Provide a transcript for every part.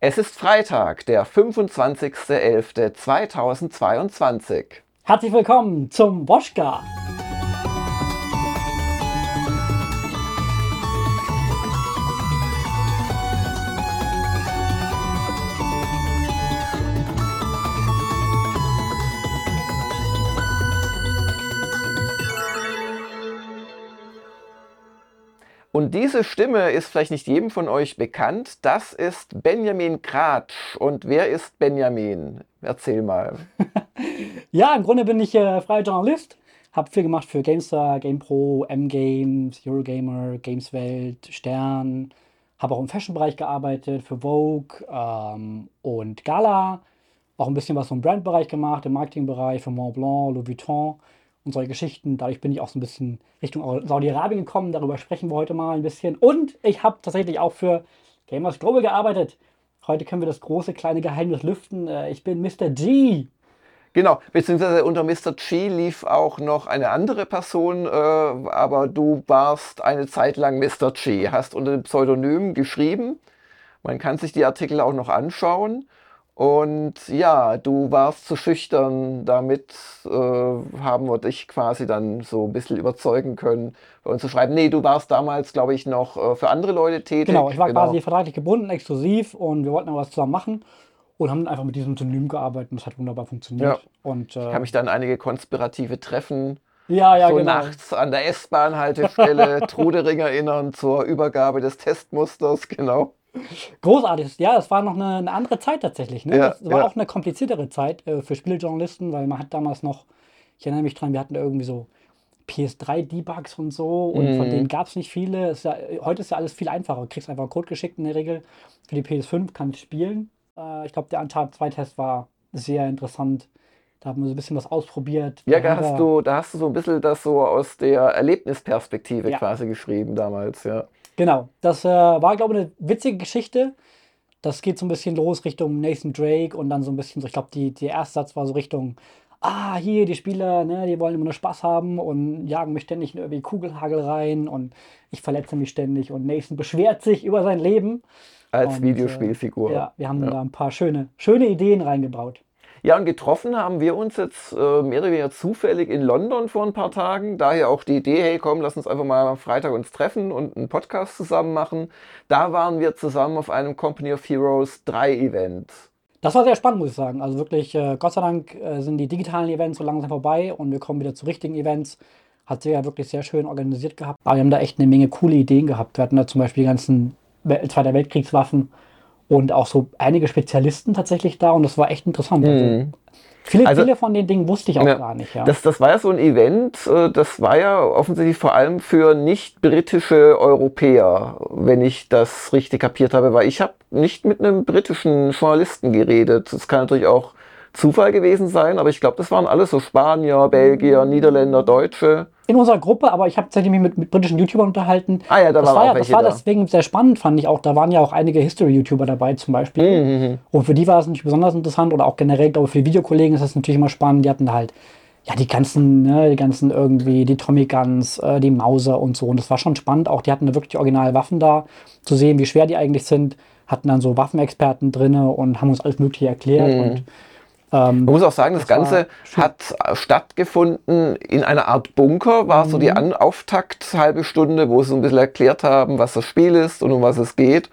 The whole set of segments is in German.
Es ist Freitag, der 25.11.2022. Herzlich willkommen zum Woschka. Und diese Stimme ist vielleicht nicht jedem von euch bekannt. Das ist Benjamin Kratsch. Und wer ist Benjamin? Erzähl mal. ja, im Grunde bin ich äh, freier Journalist. Habe viel gemacht für GameStar, GamePro, M-Games, Eurogamer, Gameswelt, Stern. Habe auch im Fashion-Bereich gearbeitet, für Vogue ähm, und Gala. Auch ein bisschen was im Brandbereich gemacht, im Marketingbereich für Montblanc, Louis Vuitton solche Geschichten. Dadurch bin ich auch so ein bisschen Richtung Saudi-Arabien gekommen. Darüber sprechen wir heute mal ein bisschen. Und ich habe tatsächlich auch für Gamers Global gearbeitet. Heute können wir das große kleine Geheimnis lüften. Äh, ich bin Mr. G. Genau, beziehungsweise unter Mr. G lief auch noch eine andere Person, äh, aber du warst eine Zeit lang Mr. G, hast unter dem Pseudonym geschrieben. Man kann sich die Artikel auch noch anschauen. Und ja, du warst zu schüchtern, damit äh, haben wir dich quasi dann so ein bisschen überzeugen können, bei uns zu schreiben. Nee, du warst damals, glaube ich, noch äh, für andere Leute tätig. Genau, ich war genau. quasi vertraglich gebunden, exklusiv und wir wollten aber was zusammen machen und haben einfach mit diesem Synonym gearbeitet und es hat wunderbar funktioniert. Ja. Und, äh, ich kann mich dann einige konspirative Treffen ja, ja, so genau. nachts an der S-Bahn-Haltestelle Trudering erinnern zur Übergabe des Testmusters, genau. Großartig. Ja, das war noch eine, eine andere Zeit tatsächlich. Ne? Ja, das war ja. auch eine kompliziertere Zeit äh, für Spielejournalisten, weil man hat damals noch, ich erinnere mich dran, wir hatten irgendwie so PS3-Debugs und so und mm. von mhm. denen gab es nicht viele. Ist ja, heute ist ja alles viel einfacher. Du kriegst einfach Code geschickt in der Regel. Für die PS5 kann ich spielen. Äh, ich glaube, der Uncharted 2-Test war sehr interessant. Da haben wir so ein bisschen was ausprobiert. Ja, da hast, du, da hast du so ein bisschen das so aus der Erlebnisperspektive ja. quasi geschrieben damals, ja. Genau, das äh, war, glaube ich, eine witzige Geschichte. Das geht so ein bisschen los Richtung Nathan Drake und dann so ein bisschen so, ich glaube, die, der erste Satz war so Richtung, ah, hier, die Spieler, ne, die wollen immer nur Spaß haben und jagen mich ständig in irgendwie Kugelhagel rein und ich verletze mich ständig und Nathan beschwert sich über sein Leben. Als und, Videospielfigur. Äh, ja, wir haben ja. da ein paar schöne, schöne Ideen reingebaut. Ja, und getroffen haben wir uns jetzt äh, mehr oder weniger zufällig in London vor ein paar Tagen. Daher auch die Idee, hey komm, lass uns einfach mal am Freitag uns treffen und einen Podcast zusammen machen. Da waren wir zusammen auf einem Company of Heroes 3 Event. Das war sehr spannend, muss ich sagen. Also wirklich, äh, Gott sei Dank äh, sind die digitalen Events so langsam vorbei und wir kommen wieder zu richtigen Events. Hat sich ja wirklich sehr schön organisiert gehabt. Aber wir haben da echt eine Menge coole Ideen gehabt. Wir hatten da zum Beispiel die ganzen Zweiter Weltkriegswaffen und auch so einige Spezialisten tatsächlich da und das war echt interessant. Also, mhm. Viele, also, viele von den Dingen wusste ich auch ja, gar nicht. Ja. Das, das war ja so ein Event, äh, das war ja offensichtlich vor allem für nicht-britische Europäer, wenn ich das richtig kapiert habe, weil ich habe nicht mit einem britischen Journalisten geredet. Das kann natürlich auch Zufall gewesen sein, aber ich glaube, das waren alles so Spanier, Belgier, Niederländer, Deutsche. In unserer Gruppe, aber ich habe tatsächlich mich mit, mit, britischen YouTubern unterhalten. Ah ja, da das war, auch Das war da. deswegen sehr spannend, fand ich auch. Da waren ja auch einige History-YouTuber dabei zum Beispiel. Mhm, mhm. Und für die war es natürlich besonders interessant oder auch generell, glaube ich, für die Videokollegen ist das natürlich immer spannend. Die hatten halt ja, die ganzen, ne, die ganzen irgendwie, die Tommy Guns, äh, die Mauser und so. Und das war schon spannend. Auch die hatten wirklich die Originalwaffen da, zu sehen, wie schwer die eigentlich sind. Hatten dann so Waffenexperten drin und haben uns alles Mögliche erklärt. Mhm. Und ähm, Man muss auch sagen, das, das Ganze hat stattgefunden in einer Art Bunker, war mhm. so die mhm. An Auftakt halbe Stunde, wo sie so ein bisschen erklärt haben, was das Spiel ist und um was es geht.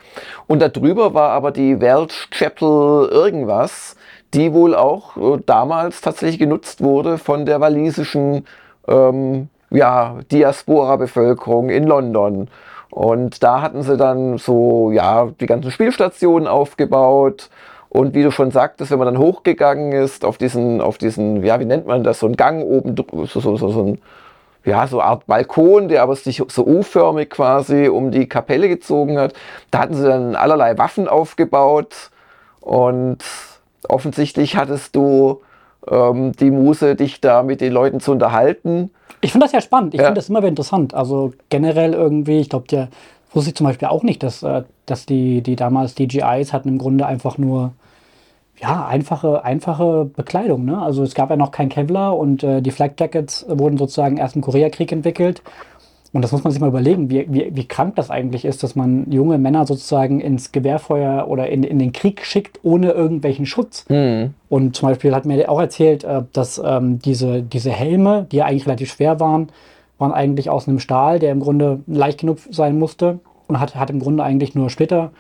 Und darüber war aber die Welch Chapel irgendwas, die wohl auch äh, damals tatsächlich genutzt wurde von der walisischen ähm, ja, Diaspora-Bevölkerung in London. Und da hatten sie dann so, ja, die ganzen Spielstationen aufgebaut und wie du schon sagtest, wenn man dann hochgegangen ist auf diesen, auf diesen, ja, wie nennt man das, so ein Gang oben, so, so, so, so ein, ja, so eine Art Balkon, der aber sich so U-förmig quasi um die Kapelle gezogen hat. Da hatten sie dann allerlei Waffen aufgebaut und offensichtlich hattest du ähm, die Muse, dich da mit den Leuten zu unterhalten. Ich finde das ja spannend. Ich ja. finde das immer wieder interessant. Also generell irgendwie, ich glaube, der wusste ich zum Beispiel auch nicht, dass, äh, dass die, die damals DJIs hatten im Grunde einfach nur ja, einfache, einfache Bekleidung. Ne? Also es gab ja noch kein Kevlar und äh, die Flak Jackets wurden sozusagen erst im Koreakrieg entwickelt. Und das muss man sich mal überlegen, wie, wie, wie krank das eigentlich ist, dass man junge Männer sozusagen ins Gewehrfeuer oder in, in den Krieg schickt, ohne irgendwelchen Schutz. Mhm. Und zum Beispiel hat mir auch erzählt, äh, dass ähm, diese, diese Helme, die ja eigentlich relativ schwer waren, waren eigentlich aus einem Stahl, der im Grunde leicht genug sein musste und hat, hat im Grunde eigentlich nur Splitter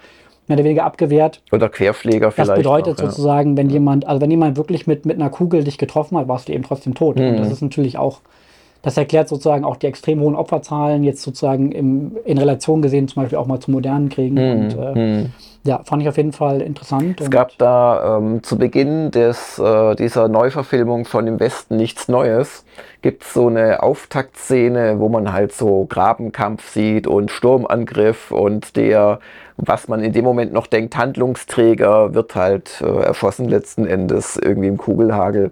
mehr oder weniger abgewehrt. Oder Querschläger vielleicht. Das bedeutet auch, ja. sozusagen, wenn jemand, also wenn jemand wirklich mit, mit einer Kugel dich getroffen hat, warst du eben trotzdem tot. Und Mhm. das ist natürlich auch, das erklärt sozusagen auch die extrem hohen Opferzahlen, jetzt sozusagen im, in Relation gesehen, zum Beispiel auch mal zu modernen Kriegen. Und äh, Mhm. Ja, fand ich auf jeden Fall interessant. Es gab da ähm, zu Beginn des, äh, dieser Neuverfilmung von Im Westen nichts Neues, gibt es so eine Auftaktszene, wo man halt so Grabenkampf sieht und Sturmangriff und der, was man in dem Moment noch denkt, Handlungsträger wird halt äh, erschossen letzten Endes irgendwie im Kugelhagel.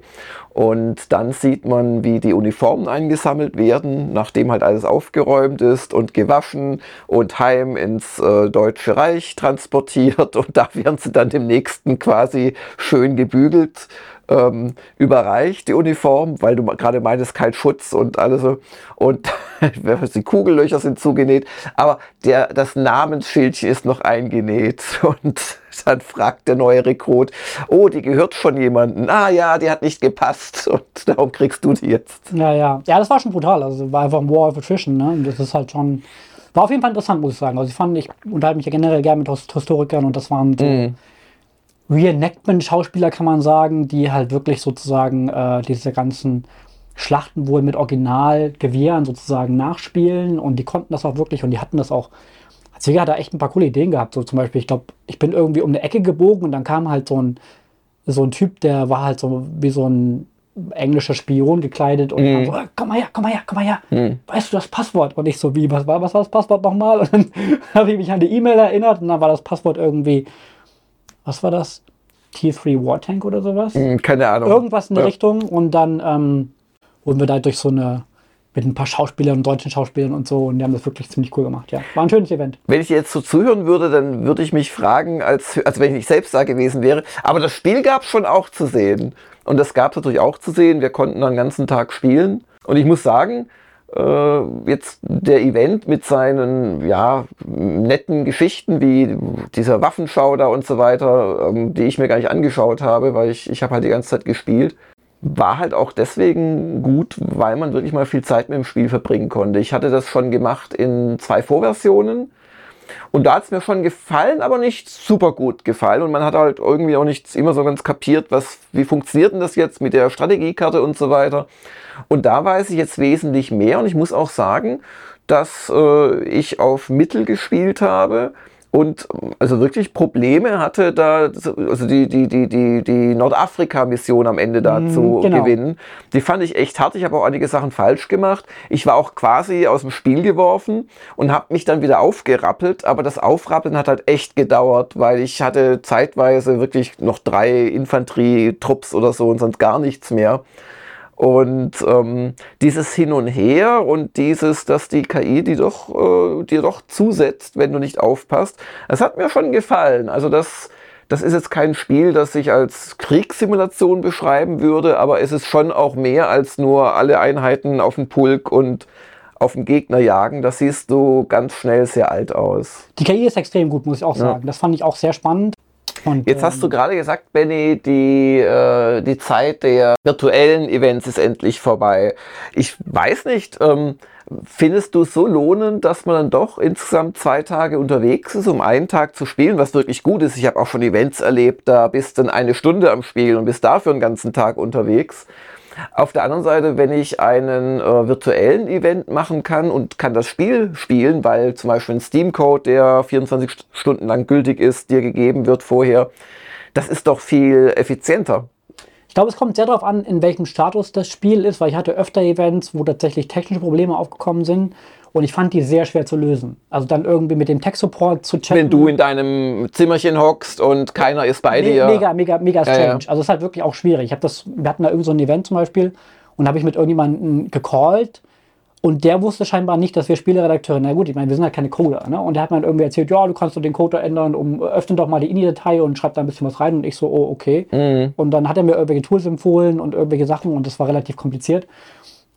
Und dann sieht man, wie die Uniformen eingesammelt werden, nachdem halt alles aufgeräumt ist und gewaschen und heim ins äh, Deutsche Reich transportiert. Und da werden sie dann dem nächsten quasi schön gebügelt ähm, überreicht, die Uniform, weil du gerade meintest, kein Schutz und alles so. Und die Kugellöcher sind zugenäht, aber der, das Namensschildchen ist noch eingenäht. Und dann fragt der neue Rekrut, oh, die gehört schon jemandem. Ah ja, die hat nicht gepasst und darum kriegst du die jetzt. ja, ja. Ja, das war schon brutal. Also war einfach ein War of Attrition. Ne? Und das ist halt schon, war auf jeden Fall interessant, muss ich sagen. Also ich fand, ich unterhalte mich ja generell gerne mit His- Historikern und das waren so Mhm. Reenactment-Schauspieler, kann man sagen, die halt wirklich sozusagen äh, diese ganzen Schlachten wohl mit Originalgewehren sozusagen nachspielen und die konnten das auch wirklich und die hatten das auch. Als Jäger hat er echt ein paar coole Ideen gehabt. So zum Beispiel, ich glaube, ich bin irgendwie um eine Ecke gebogen und dann kam halt so ein, so ein Typ, der war halt so wie so ein englischer Spion gekleidet und Mhm. so, "Ah, komm mal her, komm mal her, komm mal her. Mhm. Weißt du das Passwort? Und ich so, wie, was war, was war das Passwort nochmal? Und dann habe ich mich an die E-Mail erinnert und dann war das Passwort irgendwie, was war das? T3 War Tank oder sowas? Hm, Keine Ahnung. Irgendwas in der Ja. Richtung. Und dann ähm, wurden wir da durch so eine, mit ein paar Schauspielern deutschen Schauspielern und so. Und die haben das wirklich ziemlich cool gemacht. Ja, war ein schönes Event. Wenn ich jetzt so zuhören würde, dann würde ich mich fragen, als, als wenn ich nicht selbst da gewesen wäre. Aber das Spiel gab es schon auch zu sehen. Und das gab es natürlich auch zu sehen. Wir konnten dann den ganzen Tag spielen. Und ich muss sagen, äh, jetzt der Event mit seinen ja, netten Geschichten wie dieser Waffenschau da und so weiter, ähm, die ich mir gar nicht angeschaut habe, weil ich, ich habe halt die ganze Zeit gespielt, war halt auch deswegen gut, weil man wirklich mal viel Zeit mit dem Spiel verbringen konnte. Ich hatte das schon gemacht in zwei Vorversionen. Und da hat es mir schon gefallen, aber nicht super gut gefallen. Und man hat halt irgendwie auch nicht immer so ganz kapiert, was, wie funktioniert denn das jetzt mit der Strategiekarte und so weiter. Und da weiß ich jetzt wesentlich mehr. Und ich muss auch sagen, dass äh, ich auf Mittel gespielt habe und also wirklich Probleme hatte, da also die, die, die, die, die Nordafrika-Mission am Ende da Mm, zu genau. gewinnen. Die fand ich echt hart. Ich habe auch einige Sachen falsch gemacht. Ich war auch quasi aus dem Spiel geworfen und habe mich dann wieder aufgerappelt. Aber das Aufrappeln hat halt echt gedauert, weil ich hatte zeitweise wirklich noch drei Infanterietrupps oder so und sonst gar nichts mehr. Und ähm, dieses Hin und Her und dieses, dass die KI die doch, äh, dir doch zusetzt, wenn du nicht aufpasst, das hat mir schon gefallen. Also das, das ist jetzt kein Spiel, das ich als Kriegssimulation beschreiben würde, aber es ist schon auch mehr als nur alle Einheiten auf den Pulk und auf den Gegner jagen. Das siehst du ganz schnell sehr alt aus. Die KI ist extrem gut, muss ich auch sagen. Das fand ich auch sehr spannend. Und, Jetzt hast du ähm, gerade gesagt, Benny, die, äh, die Zeit der virtuellen Events ist endlich vorbei. Ich weiß nicht, ähm, findest du es so lohnend, dass man dann doch insgesamt zwei Tage unterwegs ist, um einen Tag zu spielen, was wirklich gut ist? Ich habe auch schon Events erlebt, da bist du dann eine Stunde am Spielen und bist dafür einen ganzen Tag unterwegs. Auf der anderen Seite, wenn ich einen äh, virtuellen Event machen kann und kann das Spiel spielen, weil zum Beispiel ein Steam-Code, der 24 St- Stunden lang gültig ist, dir gegeben wird vorher, das ist doch viel effizienter. Ich glaube, es kommt sehr darauf an, in welchem Status das Spiel ist, weil ich hatte öfter Events, wo tatsächlich technische Probleme aufgekommen sind und ich fand die sehr schwer zu lösen. Also dann irgendwie mit dem Tech-Support zu chatten. Wenn du in deinem Zimmerchen hockst und keiner ist bei Me- dir. Mega, mega, mega strange. ja. Also es ist halt wirklich auch schwierig. Ich habe das, wir hatten da irgend so ein Event zum Beispiel und habe ich mit irgendjemandem gecallt und der wusste scheinbar nicht, dass wir Spieleredakteure, na gut, ich meine, wir sind halt keine Coder, ne? Und der hat mir dann irgendwie erzählt, ja, du kannst doch den Code ändern, um, öffne doch mal die INI-Datei und schreib da ein bisschen was rein und ich so, oh, okay. Mhm. Und dann hat er mir irgendwelche Tools empfohlen und irgendwelche Sachen und das war relativ kompliziert.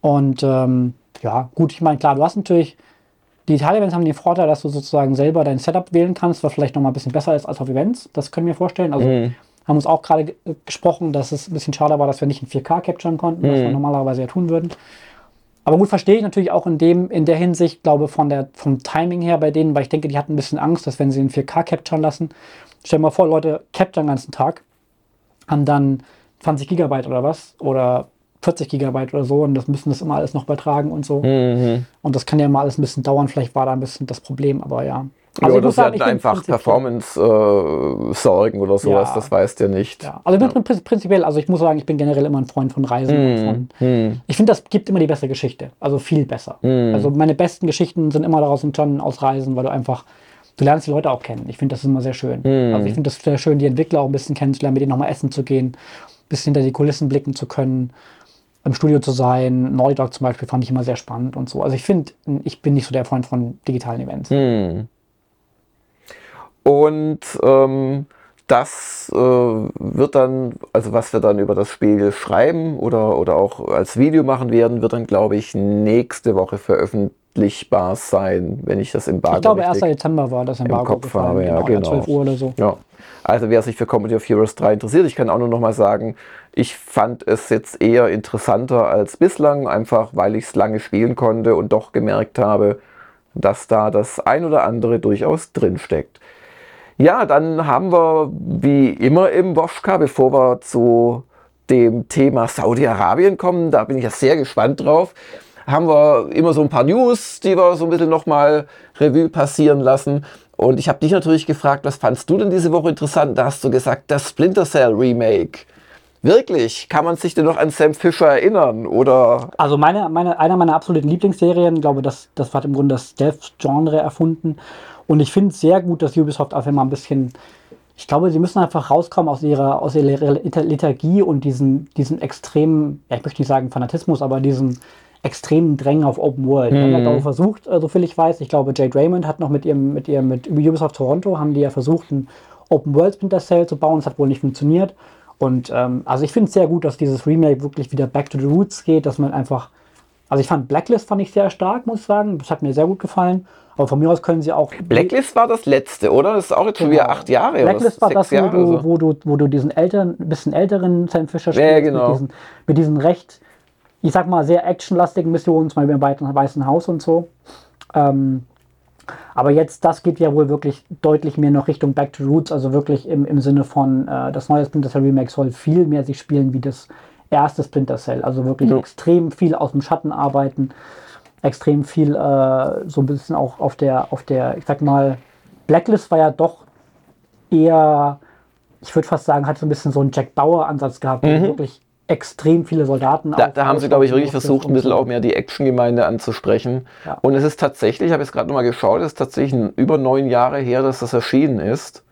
Und ähm, ja, gut, ich meine, klar, du hast natürlich Digital-Events haben den Vorteil, dass du sozusagen selber dein Setup wählen kannst, was vielleicht nochmal ein bisschen besser ist als auf Events. Das können wir vorstellen. Also Mhm. haben uns auch gerade ge- gesprochen, dass es ein bisschen schade war, dass wir nicht in 4K capturen konnten, was wir Mhm. normalerweise ja tun würden. Aber gut, verstehe ich natürlich auch in, dem, in der Hinsicht, glaube von der, vom Timing her bei denen, weil ich denke, die hatten ein bisschen Angst, dass wenn sie in 4K capturen lassen, stell dir mal vor, Leute capturen den ganzen Tag, haben dann 20 Gigabyte oder was oder 40 Gigabyte oder so und das müssen das immer alles noch übertragen und so. Mhm. Und das kann ja mal alles ein bisschen dauern, vielleicht war da ein bisschen das Problem, aber ja. Also hatten ich bin einfach Performance-Sorgen oder sowas, Ja. das weißt du ja nicht. Ja, also prin- prinzipiell, also ich muss sagen, ich bin generell immer ein Freund von Reisen. und Von, Hm. ich finde, das gibt immer die bessere Geschichte. Also viel besser. Hm. Also meine besten Geschichten sind immer daraus entstanden aus Reisen, weil du einfach, du lernst die Leute auch kennen. Ich finde, das ist immer sehr schön. Hm. Also ich finde das sehr schön, die Entwickler auch ein bisschen kennenzulernen, mit denen nochmal essen zu gehen, ein bisschen hinter die Kulissen blicken zu können, im Studio zu sein. Naughty Dog zum Beispiel fand ich immer sehr spannend und so. Also ich finde, ich bin nicht so der Freund von digitalen Events. Hm. Und ähm, das äh, wird dann, also was wir dann über das Spiel schreiben oder, oder auch als Video machen werden, wird dann, glaube ich, nächste Woche veröffentlichbar sein, wenn ich das Embargo Ich glaube, 1. richtig Dezember war das Embargo Kopf gefallen, habe, ja, genau. 12 Uhr oder so. Ja, also wer sich für Comedy of Heroes 3 interessiert, ich kann auch nur noch mal sagen, ich fand es jetzt eher interessanter als bislang, einfach weil ich es lange spielen konnte und doch gemerkt habe, dass da das ein oder andere durchaus drin steckt. Ja, dann haben wir wie immer im Woschka, bevor wir zu dem Thema Saudi-Arabien kommen, da bin ich ja sehr gespannt drauf, haben wir immer so ein paar News, die wir so ein bisschen nochmal Revue passieren lassen. Und ich habe dich natürlich gefragt, was fandst du denn diese Woche interessant? Da hast du gesagt, das Splinter Cell Remake. Wirklich? Kann man sich denn noch an Sam Fisher erinnern? Oder Also meine, meine, einer meiner absoluten Lieblingsserien, ich glaube, das, das hat im Grunde das Stealth-Genre erfunden. Und ich finde es sehr gut, dass Ubisoft einfach mal ein bisschen, ich glaube, sie müssen einfach rauskommen aus ihrer, aus ihrer Lethargie und diesen, diesen extremen, ich möchte nicht sagen Fanatismus, aber diesen extremen Drängen auf Open World. Die haben ja, glaube ich, versucht, äh, soviel ich weiß, ich glaube, Jade Raymond hat noch mit ihrem, mit ihrem, mit Ubisoft Toronto, haben die ja versucht, ein Open World Splinter Cell zu bauen. Das hat wohl nicht funktioniert. Und ähm, also ich finde es sehr gut, dass dieses Remake wirklich wieder back to the roots geht, dass man einfach, also ich fand Blacklist fand ich sehr stark, muss ich sagen. Das hat mir sehr gut gefallen. Aber von mir aus können sie auch. Blacklist war das letzte, oder? Das ist auch jetzt schon wieder acht Jahre Blacklist war das, wo Jahre. du, so. wo, du, wo du diesen älteren, ein bisschen älteren Sam Fisher Ja, spielst, genau. mit, diesen, mit diesen recht, ich sag mal, sehr actionlastigen Missionen, zum Beispiel im Weißen- Haus und so. Ähm, aber jetzt, das geht ja wohl wirklich deutlich mehr noch Richtung Back to Roots, also wirklich im, im Sinne von, äh, das neue Splinter Cell Remake soll viel mehr sich spielen wie das erste Splinter Cell. Also wirklich Ja. extrem viel aus dem Schatten arbeiten, extrem viel äh, so ein bisschen auch auf der, auf der, ich sag mal, Blacklist war ja doch eher, ich würde fast sagen, hat so ein bisschen so einen Jack Bauer-Ansatz gehabt, wo wirklich extrem viele Soldaten. Da, da haben sie, glaube ich, wirklich versucht, ein bisschen auch mehr die Action-Gemeinde anzusprechen. Ja. Und es ist tatsächlich, ich habe jetzt gerade nochmal geschaut, es ist tatsächlich über neun Jahre her, dass das erschienen ist.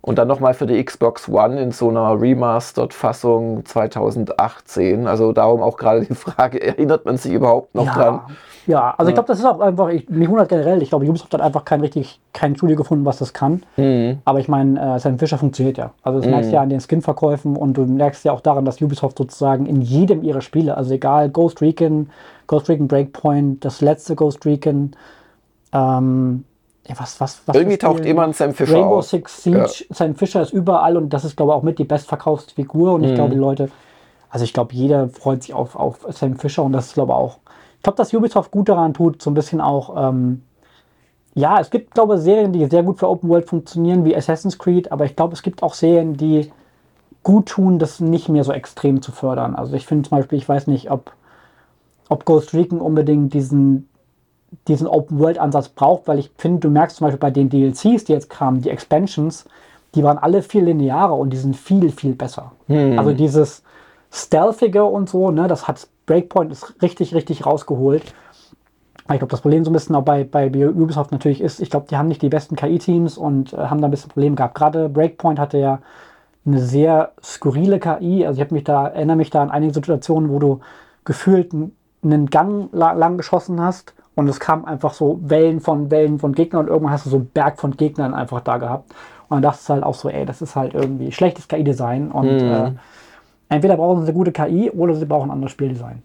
Und dann nochmal für die Xbox One in so einer Remastered-Fassung 2018. Also darum auch gerade die Frage, erinnert man sich überhaupt noch ja. dran? Ja, also ich glaube, das ist auch einfach, ich, mich wundert generell, ich glaube, Ubisoft hat einfach kein richtig, kein Studio gefunden, was das kann. Mhm. Aber ich meine, äh, Sam Fisher funktioniert ja. Also das merkst du ja an den Skin-Verkäufen und du merkst ja auch daran, dass Ubisoft sozusagen in jedem ihrer Spiele, also egal, Ghost Recon, Ghost Recon Breakpoint, das letzte Ghost Recon, ähm, ja, was, was, was Irgendwie taucht immer ein Sam Fisher Rainbow auf. Six Siege, Sam Fisher ist überall und das ist, glaube ich, auch mit die bestverkaufte Figur. Und ich glaube, die Leute, also ich glaube, jeder freut sich auf, auf Sam Fisher und das ist, glaube ich, auch. Ich glaube, dass Ubisoft gut daran tut, so ein bisschen auch. Ähm, ja, es gibt, glaube ich, Serien, die sehr gut für Open World funktionieren, wie Assassin's Creed, aber ich glaube, es gibt auch Serien, die gut tun, das nicht mehr so extrem zu fördern. Also ich finde zum Beispiel, ich weiß nicht, ob, ob Ghost Recon unbedingt diesen, diesen Open-World-Ansatz braucht, weil ich finde, du merkst zum Beispiel bei den DLCs, die jetzt kamen, die Expansions, die waren alle viel linearer und die sind viel, viel besser. Also dieses Stealthige und so, ne, das hat Breakpoint ist richtig, richtig rausgeholt. Ich glaube, das Problem so ein bisschen auch bei, bei Ubisoft natürlich ist, ich glaube, die haben nicht die besten KI-Teams und äh, haben da ein bisschen Probleme gehabt. Gerade Breakpoint hatte ja eine sehr skurrile KI. Also ich mich da, erinnere mich da an einige Situationen, wo du gefühlt einen Gang la lang geschossen hast und es kam einfach so Wellen von Wellen von Gegnern und irgendwann hast du so einen Berg von Gegnern einfach da gehabt. Und dann dachtest du halt auch so, ey, das ist halt irgendwie schlechtes KI-Design und äh, entweder brauchen sie eine gute KI oder sie brauchen ein anderes Spieldesign.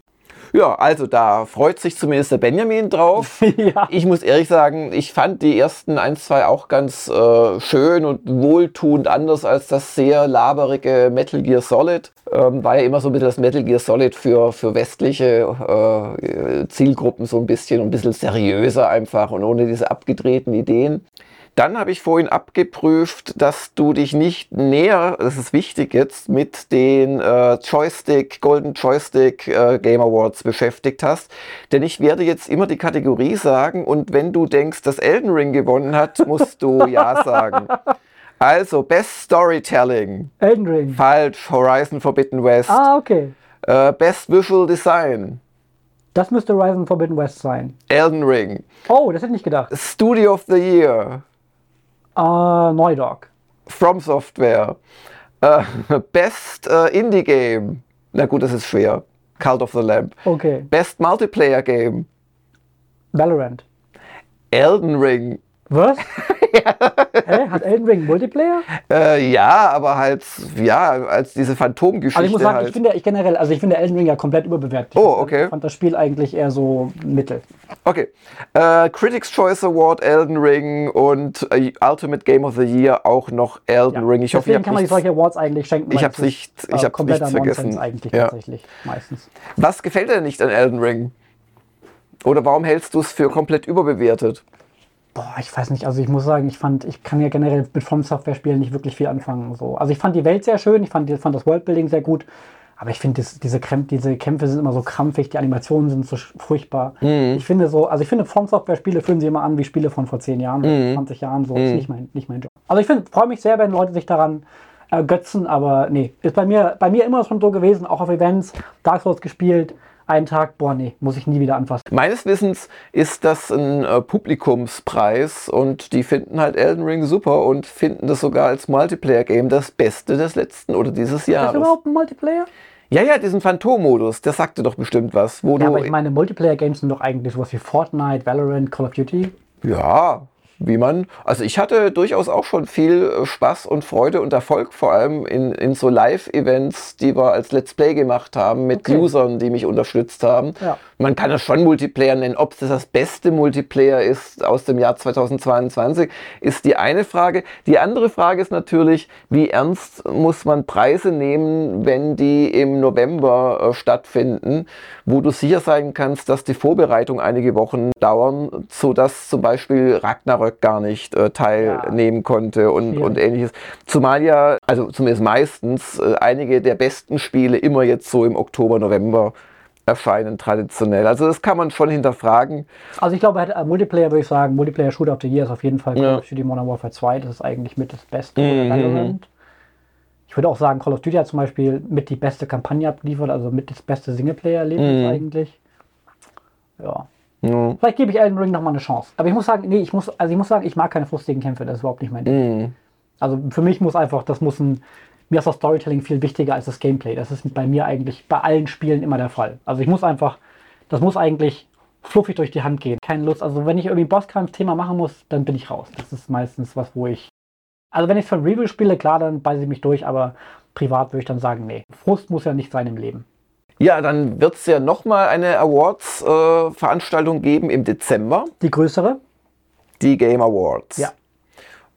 Ja, also da freut sich zumindest der Benjamin drauf. ja. Ich muss ehrlich sagen, ich fand die ersten 1, 2 auch ganz äh, schön und wohltuend anders als das sehr laberige Metal Gear Solid. Ähm, war ja immer so ein bisschen das Metal Gear Solid für, für westliche äh, Zielgruppen so ein bisschen, ein bisschen seriöser einfach und ohne diese abgedrehten Ideen. Dann habe ich vorhin abgeprüft, dass du dich nicht näher, das ist wichtig jetzt, mit den äh, Joystick, Golden Joystick äh, Game Awards beschäftigt hast. Denn ich werde jetzt immer die Kategorie sagen und wenn du denkst, dass Elden Ring gewonnen hat, musst du Ja sagen. Also, Best Storytelling. Elden Ring. Falsch, Horizon Forbidden West. Ah, okay. Äh, Best Visual Design. Das müsste Horizon Forbidden West sein. Elden Ring. Oh, das hätte ich nicht gedacht. Studio of the Year. Uh, Neudog. From Software. Äh, Best äh, Indie Game. Na gut, das ist schwer. Cult of the Lamb. Okay. Best Multiplayer Game. Valorant. Elden Ring. Was? Hä? Hat Elden Ring Multiplayer? Äh, ja, aber halt, ja, als diese Phantomgeschichte. Also ich muss sagen, halt. ich finde ich generell, also ich finde Elden Ring ja komplett überbewertet. Oh, okay. Ich fand das Spiel eigentlich eher so mittel. Okay. Äh, Critics Choice Award Elden Ring und äh, Ultimate Game of the Year auch noch Elden Ring. Ich hoffe, Deswegen ich kann man habe solche Awards eigentlich schenken. ich es nicht- ich äh, hab's kompletter nicht vergessen. Eigentlich Ja. tatsächlich meistens. Was gefällt dir nicht an Elden Ring? Oder warum hältst du es für komplett überbewertet? Boah, ich weiß nicht, also ich muss sagen, ich fand, ich kann ja generell mit From Software Spielen nicht wirklich viel anfangen. So. Also ich fand die Welt sehr schön, ich fand, fand das Worldbuilding sehr gut, aber ich finde, diese, diese Kämpfe sind immer so krampfig, die Animationen sind so furchtbar. Mhm. Ich finde so, also ich finde From Software Spiele fühlen sich immer an wie Spiele von vor 10 Jahren, Mhm. 20 Jahren, so ist nicht mein, nicht mein Job. Also ich freue mich sehr, wenn Leute sich daran ergötzen, aber nee, ist bei mir, bei mir immer schon so gewesen, auch auf Events, Dark Souls gespielt, einen Tag, boah nee, muss ich nie wieder anfassen. Meines Wissens ist das ein äh, Publikumspreis und die finden halt Elden Ring super und finden das sogar als Multiplayer-Game das Beste des letzten oder dieses Ist das Jahres. überhaupt ein Multiplayer? Ja, ja, diesen Phantom-Modus, der sagte doch bestimmt was. Wo Ja, du, aber ich meine, Multiplayer-Games sind doch eigentlich sowas wie Fortnite, Valorant, Call of Duty. Ja, wie man. Also ich hatte durchaus auch schon viel äh, Spaß und Freude und Erfolg, vor allem in, in so Live-Events, die wir als Let's Play gemacht haben, mit Okay. Usern, die mich unterstützt haben. Ja. Man kann es schon Multiplayer nennen. Ob das das beste Multiplayer ist aus dem Jahr 2022, ist die eine Frage. Die andere Frage ist natürlich, wie ernst muss man Preise nehmen, wenn die im November äh, stattfinden, wo du sicher sein kannst, dass die Vorbereitung einige Wochen dauern, sodass zum Beispiel Ragnarök gar nicht äh, teilnehmen konnte und, Schwierig. und ähnliches. Zumal ja, also zumindest meistens, äh, einige der besten Spiele immer jetzt so im Oktober, November erscheinen traditionell. Also das kann man schon hinterfragen. Also ich glaube, äh, Multiplayer würde ich sagen, Multiplayer Shooter of the Year ist auf jeden Fall Ja. of Duty Modern Warfare 2. Das ist eigentlich mit das Beste. Mhm. Ich würde auch sagen, Call of Duty hat zum Beispiel mit die beste Kampagne abgeliefert, also mit das beste Singleplayer-Erlebnis Mhm. eigentlich. Ja. Ja. Vielleicht gebe ich Elden Ring nochmal eine Chance. Aber ich muss sagen, nee, ich muss, also ich muss sagen, ich mag keine frustigen Kämpfe, das ist überhaupt nicht mein Ding. Mhm. Also für mich muss einfach, das muss ein, mir ist das Storytelling viel wichtiger als das Gameplay. Das ist bei mir eigentlich bei allen Spielen immer der Fall. Also ich muss einfach, das muss eigentlich fluffig durch die Hand gehen. Keine Lust. Also wenn ich irgendwie ein Bosskampf-Thema machen muss, dann bin ich raus. Das ist meistens was, wo ich. Also wenn ich es für ein Review spiele, klar, dann beiße ich mich durch, aber privat würde ich dann sagen, nee. Frust muss ja nicht sein im Leben. Ja, dann wird es ja nochmal eine Awards-Veranstaltung geben im Dezember, Die größere? die Game Awards. Ja.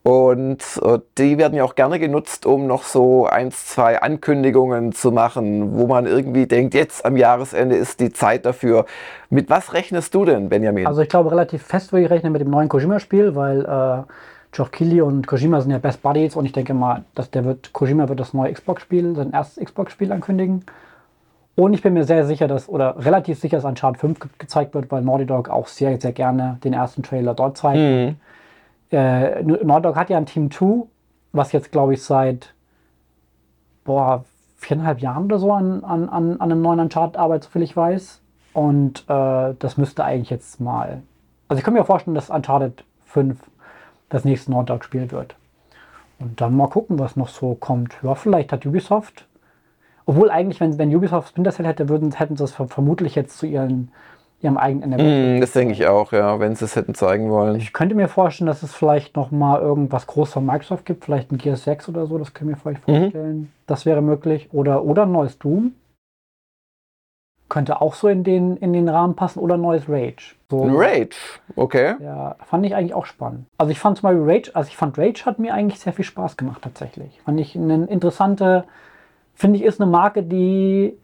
Und äh, die werden ja auch gerne genutzt, um noch so eins, zwei Ankündigungen zu machen, wo man irgendwie denkt, jetzt am Jahresende ist die Zeit dafür. Mit was rechnest du denn, Benjamin? Also ich glaube relativ fest würde ich rechnen mit dem neuen Kojima-Spiel, weil äh, Geoff Keighley und Kojima sind ja Best Buddies und ich denke mal, dass der wird, Kojima wird das neue Xbox-Spiel, sein erstes Xbox-Spiel ankündigen. Und ich bin mir sehr sicher, dass, oder relativ sicher, dass Uncharted 5 ge gezeigt wird, weil Naughty Dog auch sehr, sehr gerne den ersten Trailer dort zeigt. Mhm. Äh, Naughty Dog hat ja ein Team 2, was jetzt, glaube ich, seit boah, viereinhalb Jahren oder so an, an, an, an einem neuen Uncharted arbeitet, soviel ich weiß. Und äh, das müsste eigentlich jetzt mal. Also ich kann mir vorstellen, dass Uncharted 5 das nächste Naughty Dog Spiel wird. Und dann mal gucken, was noch so kommt. Ja, vielleicht hat Ubisoft. Obwohl eigentlich, wenn, wenn Ubisoft Splinter Cell hätte, würden, hätten sie es ver- vermutlich jetzt zu ihren, ihrem eigenen Mhm, das denke ich auch, ja, wenn sie es hätten zeigen wollen. ich könnte mir vorstellen, dass es vielleicht noch mal irgendwas groß von Microsoft gibt, vielleicht ein Gears 6 oder so, das können wir vielleicht Mhm. vorstellen. Das wäre möglich. Oder, oder ein neues Doom. könnte auch so in den, in den Rahmen passen oder neues Rage. So, Ein Rage, okay. ja, fand ich eigentlich auch spannend. Also ich fand zum Beispiel Rage, also ich fand Rage hat mir eigentlich sehr viel Spaß gemacht tatsächlich. Fand ich eine interessante, finde ich, ist eine Marke, die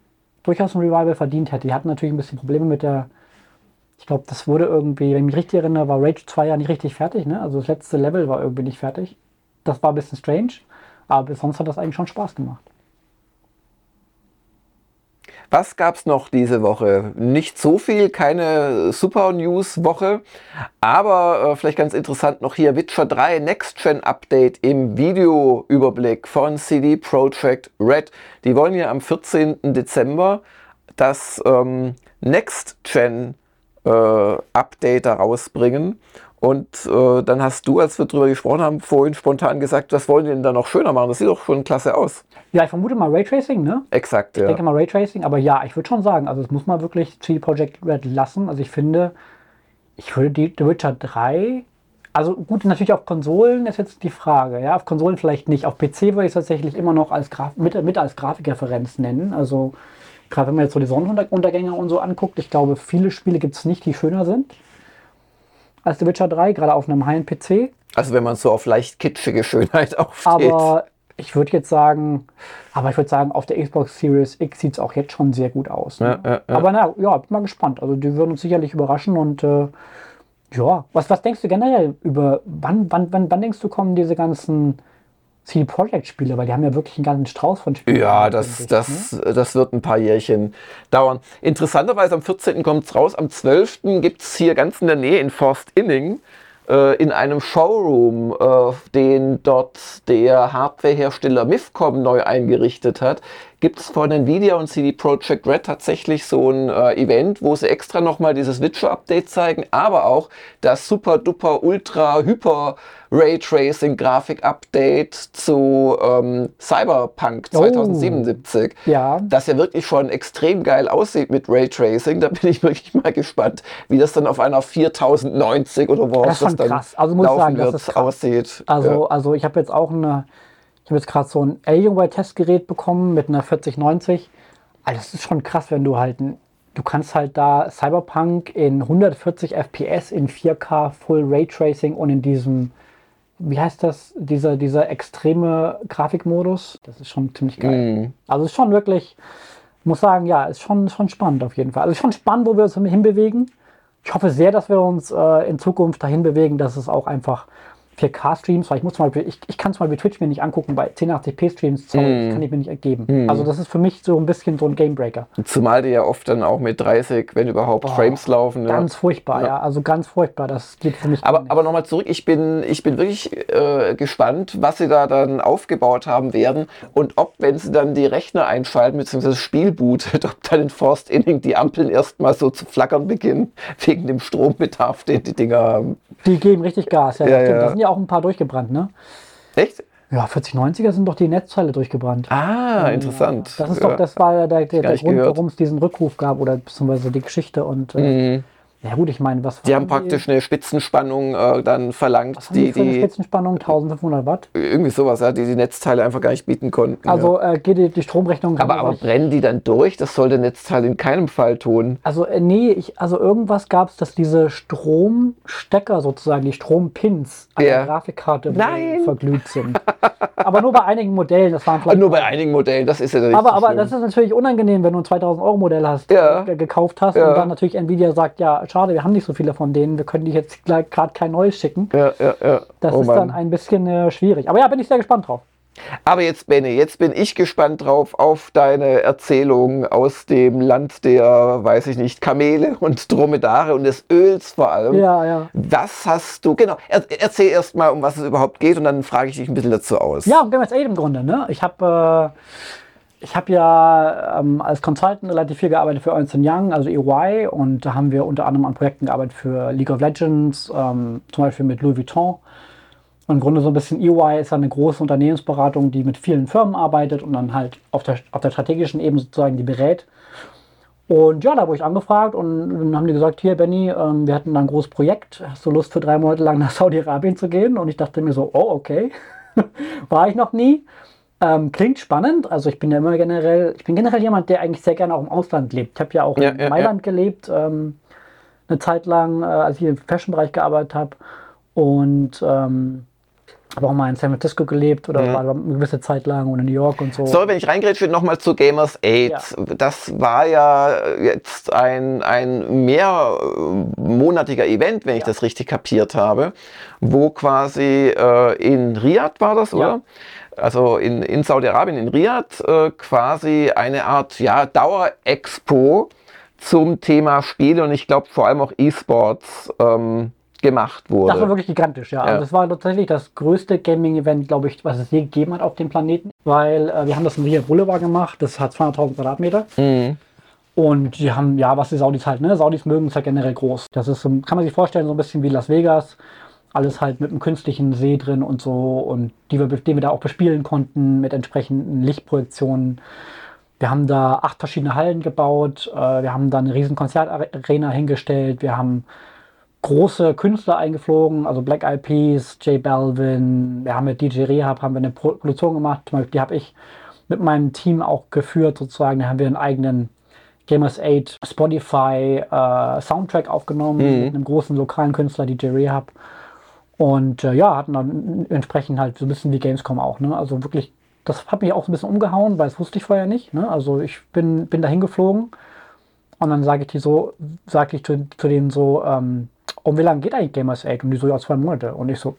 durchaus ein Revival verdient hätte. Die hatten natürlich ein bisschen Probleme mit der, ich glaube, das wurde irgendwie, wenn ich mich richtig erinnere, war Rage 2 ja nicht richtig fertig, ne? Also das letzte Level war irgendwie nicht fertig. Das war ein bisschen strange, aber sonst hat das eigentlich schon Spaß gemacht. Was gab's noch diese Woche? Nicht so viel, keine Super News Woche, aber äh, vielleicht ganz interessant noch hier Witcher 3 Next Gen Update im Videoüberblick von CD Projekt Red. Die wollen ja am 14. Dezember das ähm, Next Gen äh, Update da rausbringen. Und äh, dann hast du, als wir drüber gesprochen haben, vorhin spontan gesagt, was wollen die denn da noch schöner machen? Das sieht doch schon klasse aus. Ja, ich vermute mal Raytracing, ne? Exakt, Ich ja. denke mal Raytracing, aber ja, ich würde schon sagen, also es muss man wirklich CD Projekt Red lassen. Also ich finde, ich würde die The Witcher 3, also gut, natürlich auf Konsolen ist jetzt die Frage, ja, auf Konsolen vielleicht nicht. Auf PC würde ich es tatsächlich immer noch als Graf mit, mit als Grafikreferenz nennen. Also gerade wenn man jetzt so die Sonnenuntergänge und so anguckt, ich glaube, viele Spiele gibt es nicht, die schöner sind als The Witcher 3, gerade auf einem High-End-PC. Also wenn man so auf leicht kitschige Schönheit aufsteht. Aber ich würde jetzt sagen, aber ich würde sagen, auf der Xbox Series X sieht es auch jetzt schon sehr gut aus. Ne? Ja, ja, ja. Aber na, ja, bin mal gespannt. Also die würden uns sicherlich überraschen und äh, ja, was, was denkst du generell über, wann, wann, wann, wann denkst du, kommen diese ganzen CD Projekt Spiele? Weil die haben ja wirklich einen ganzen Strauß von Spielen. Ja, das, ich, das, ne? das wird ein paar Jährchen dauern. Interessanterweise am 14. kommt es raus, am 12. gibt es hier ganz in der Nähe in Forst Inning äh, in einem Showroom, äh, den dort der Hardwarehersteller Mifcom neu eingerichtet hat, gibt es von Nvidia und CD Projekt Red tatsächlich so ein äh, Event, wo sie extra nochmal dieses Witcher-Update zeigen, aber auch das super duper ultra hyper Raytracing Grafik-Update zu ähm, Cyberpunk Oh. 2077 Ja, das ja wirklich schon extrem geil aussieht mit Raytracing. Da bin ich wirklich mal gespannt, wie das dann auf einer 4090 oder worauf Das das, dann krass. Also muss ich laufen sagen, das wird, aussieht. Also, ja. also ich habe jetzt auch eine, ich habe jetzt gerade so ein Alienware-Testgerät bekommen mit einer 4090. Also das ist schon krass, wenn du halt, du kannst halt da Cyberpunk in 140 FPS in 4K Full Raytracing und in diesem, wie heißt das, dieser, dieser extreme Grafikmodus. Das ist schon ziemlich geil. Mhm. Also es ist schon wirklich, ich muss sagen, ja, ist schon, schon spannend auf jeden Fall. Also es ist schon spannend, wo wir uns hinbewegen. Ich hoffe sehr, dass wir uns äh, in Zukunft dahin bewegen, dass es auch einfach 4K-Streams, weil ich muss zum Beispiel, ich, ich kann zum Beispiel Twitch mir nicht angucken, bei 1080p-Streams sorry, das kann ich mir nicht ergeben. Also das ist für mich so ein bisschen so ein Gamebreaker. Zumal die ja oft dann auch mit 30, wenn überhaupt, Frames laufen. Ja. Ganz furchtbar, ja. Also ganz furchtbar. Das geht für mich Aber, aber nochmal zurück, ich bin, ich bin wirklich äh, gespannt, was sie da dann aufgebaut haben werden und ob, wenn sie dann die Rechner einschalten, beziehungsweise das Spiel bootet, ob dann in Forst Inning die Ampeln erstmal so zu flackern beginnen, wegen dem Strombedarf, den die Dinger haben. Die geben richtig Gas. Ja, Ja, ja. Ja auch ein paar durchgebrannt, ne? Echt? Ja, 4090er sind doch die Netzteile durchgebrannt. Ah, interessant. Das ist doch, das war der, der, der Grund, warum es diesen Rückruf gab oder beziehungsweise die Geschichte und äh, Mhm. Ja gut, ich meine, was Die haben praktisch eine Spitzenspannung äh, dann verlangt, was haben die, die, die Spitzenspannung 1500 Watt. irgendwie sowas, ja, die die Netzteile einfach gar nicht bieten konnten. ja. Also äh, geht die, die Stromrechnung. aber, aber brennen die dann durch? Das sollte Netzteil in keinem Fall tun. also äh, nee, ich, also irgendwas gab es, dass diese Stromstecker sozusagen, die Strompins an Ja. der Grafikkarte verglüht sind. aber nur bei einigen Modellen, das waren vielleicht nur bei einigen Modellen, das ist ja richtig Aber, aber schlimm. das ist natürlich unangenehm, wenn du ein 2000 Euro Modell hast, Ja. ge- gekauft hast Ja. und dann natürlich Nvidia sagt, ja, schade, wir haben nicht so viele von denen, wir können dich jetzt gerade kein neues schicken. ja, ja, ja. Das Oh ist Mann. dann ein bisschen äh, schwierig. Aber ja, bin ich sehr gespannt drauf. Aber jetzt, Benny, jetzt bin ich gespannt drauf auf deine Erzählung aus dem Land der, weiß ich nicht, Kamele und Dromedare und des Öls vor allem. Ja, ja. Was hast du, genau, er, erzähl erst mal, um was es überhaupt geht und dann frage ich dich ein bisschen dazu aus. Ja, um Game im Grunde. Ne? Ich habe äh, ich hab ja ähm, als Consultant relativ viel gearbeitet für Ernst Young, also EY. Und da haben wir unter anderem an Projekten gearbeitet für League of Legends, ähm, zum Beispiel mit Louis Vuitton. Und Im Grunde so ein bisschen EY ist eine große Unternehmensberatung, die mit vielen Firmen arbeitet und dann halt auf der, auf der strategischen Ebene sozusagen die berät. Und ja, da wurde ich angefragt und dann haben die gesagt, hier Benny, ähm, wir hatten da ein großes Projekt, hast du Lust für drei Monate lang nach Saudi-Arabien zu gehen? Und ich dachte mir so, oh okay, war ich noch nie. Ähm, klingt spannend. Also ich bin ja immer generell, ich bin generell jemand, der eigentlich sehr gerne auch im Ausland lebt. Ich habe ja auch Ja, in ja, Mailand gelebt, ähm, eine Zeit lang, äh, als ich im Fashion-Bereich gearbeitet habe. Und ähm, habe auch mal in San Francisco gelebt oder Ja. war eine gewisse Zeit lang und in New York und so. Sorry, wenn ich reingrätsche, nochmal zu Gamers 8. Das war ja jetzt ein, ein mehrmonatiger Event, wenn ich Ja. das richtig kapiert habe, wo quasi äh, in Riyadh war das, oder? Also in, in Saudi-Arabien, in Riyadh, äh, quasi eine Art ja, Dauerexpo zum Thema Spiele und ich glaube vor allem auch E-Sports ähm, gemacht wurde. Das war wirklich gigantisch, ja. Ja. Also es war tatsächlich das größte Gaming-Event, glaube ich, was es je gegeben hat auf dem Planeten. Weil äh, wir haben das in Ria Boulevard gemacht, das hat 200.000 Quadratmeter. Mhm. Und die haben, ja, was die Saudis halt, ne? Saudis mögen es halt generell groß. Das ist, kann man sich vorstellen, so ein bisschen wie Las Vegas. Alles halt mit einem künstlichen See drin und so. Und die wir, den wir da auch bespielen konnten mit entsprechenden Lichtprojektionen. Wir haben da acht verschiedene Hallen gebaut. Äh, wir haben da eine riesen Konzertarena hingestellt. Wir haben große Künstler eingeflogen, also Black Eyed Peas, J Balvin. Wir haben mit DJ Rehab haben wir eine Pro- Produktion gemacht. Zum Beispiel, die habe ich mit meinem Team auch geführt sozusagen. Da haben wir einen eigenen Gamers 8 Spotify äh, Soundtrack aufgenommen Mhm. mit einem großen lokalen Künstler, DJ Rehab. Und äh, ja, hatten dann entsprechend halt so ein bisschen wie Gamescom auch. Ne? Also wirklich, das hat mich auch so ein bisschen umgehauen, weil das wusste ich vorher nicht. Ne? Also ich bin, bin da hingeflogen und dann sage ich die so, sage ich zu, zu denen so, ähm, um wie lange geht eigentlich Gamers 8? Und die so, ja, zwei Monate. Und ich so,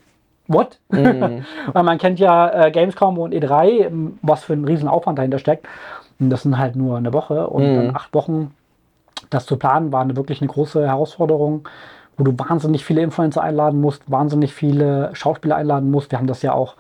what? Mhm. Weil man kennt ja äh, Gamescom und E3, ähm, was für ein riesen Aufwand dahinter steckt. Und das sind halt nur eine Woche und Mhm. dann acht Wochen. Das zu planen war eine, wirklich eine große Herausforderung, wo du wahnsinnig viele Influencer einladen musst, wahnsinnig viele Schauspieler einladen musst. Wir haben das ja auch,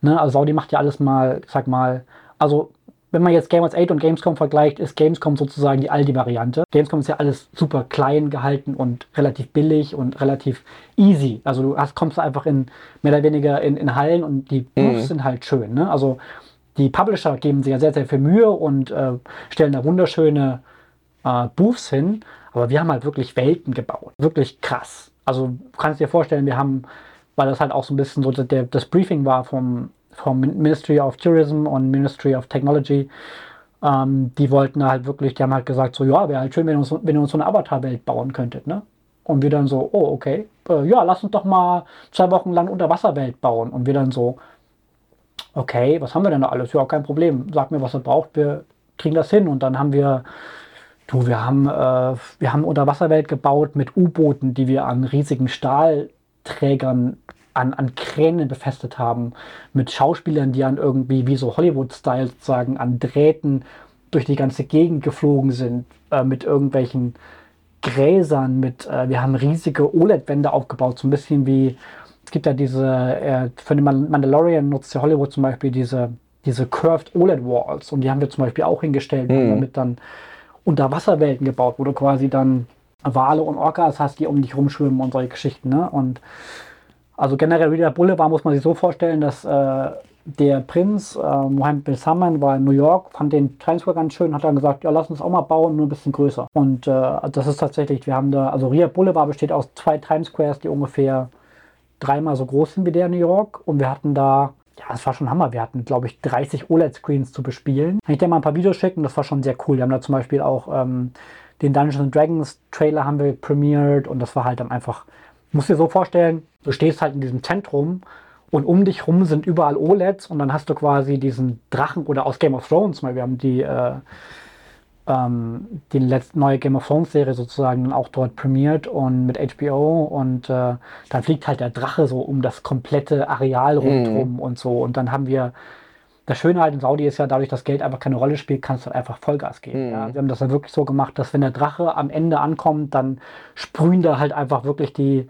ne, also Saudi macht ja alles mal, ich sag mal, also wenn man jetzt Gamers 8 und Gamescom vergleicht, ist Gamescom sozusagen die Aldi-Variante. Gamescom ist ja alles super klein gehalten und relativ billig und relativ easy. Also du hast, kommst einfach in mehr oder weniger in, in Hallen und die Booths Mhm. sind halt schön. Ne? Also die Publisher geben sich ja sehr, sehr viel Mühe und äh, stellen da wunderschöne äh, Booths hin. Aber wir haben halt wirklich Welten gebaut. Wirklich krass. Also du kannst dir vorstellen, wir haben, weil das halt auch so ein bisschen so der, das Briefing war vom, vom Ministry of Tourism und Ministry of Technology, ähm, die wollten halt wirklich, die haben halt gesagt, so ja, wäre halt schön, wenn ihr uns, wenn ihr uns so eine Avatar-Welt bauen könntet, ne? Und wir dann so, oh, okay, äh, ja, lass uns doch mal zwei Wochen lang Unterwasserwelt bauen. Und wir dann so, okay, was haben wir denn da alles? Ja, kein Problem. Sag mir, was ihr braucht. Wir kriegen das hin. Und dann haben wir, du, wir haben, äh, wir haben Unterwasserwelt gebaut mit U-Booten, die wir an riesigen Stahlträgern an, an Kränen befestigt haben. Mit Schauspielern, die an irgendwie, wie so Hollywood-Style sozusagen, an Drähten durch die ganze Gegend geflogen sind. Äh, mit irgendwelchen Gräsern, mit, äh, wir haben riesige OLED-Wände aufgebaut, so ein bisschen wie, es gibt ja diese, äh, für den Man- Mandalorian nutzt ja Hollywood zum Beispiel diese, diese Curved OLED-Walls und die haben wir zum Beispiel auch hingestellt, Mhm. damit dann Unterwasserwelten gebaut, wo du quasi dann Wale und Orcas hast, die um dich rumschwimmen und solche Geschichten, ne? Und also generell wieder Boulevard muss man sich so vorstellen, dass äh, der Prinz äh, Mohammed bin Salman war in New York, fand den Times Square ganz schön, hat dann gesagt, ja, lass uns auch mal bauen, nur ein bisschen größer. Und äh, das ist tatsächlich, wir haben da, also Ria Boulevard besteht aus zwei Times Squares, die ungefähr dreimal so groß sind wie der in New York. Und wir hatten da, ja, das war schon Hammer. Wir hatten, glaube ich, 30 OLED-Screens zu bespielen. Kann ich dir mal ein paar Videos schicken? Das war schon sehr cool. Wir haben da zum Beispiel auch ähm, den Dungeons Dragons Trailer haben wir premiered und das war halt dann einfach, musst dir so vorstellen, du stehst halt in diesem Zentrum und um dich rum sind überall OLEDs und dann hast du quasi diesen Drachen oder aus Game of Thrones, weil wir haben die äh, ähm, die letzte neue Game of Thrones Serie sozusagen dann auch dort premiert und mit HBO und äh, dann fliegt halt der Drache so um das komplette Areal rundherum und so und dann haben wir das Schöne halt in Saudi ist ja, dadurch, dass Geld einfach keine Rolle spielt, kannst du halt einfach Vollgas geben. Mhm. Ja. Wir haben das dann wirklich so gemacht, dass wenn der Drache am Ende ankommt, dann sprühen da halt einfach wirklich die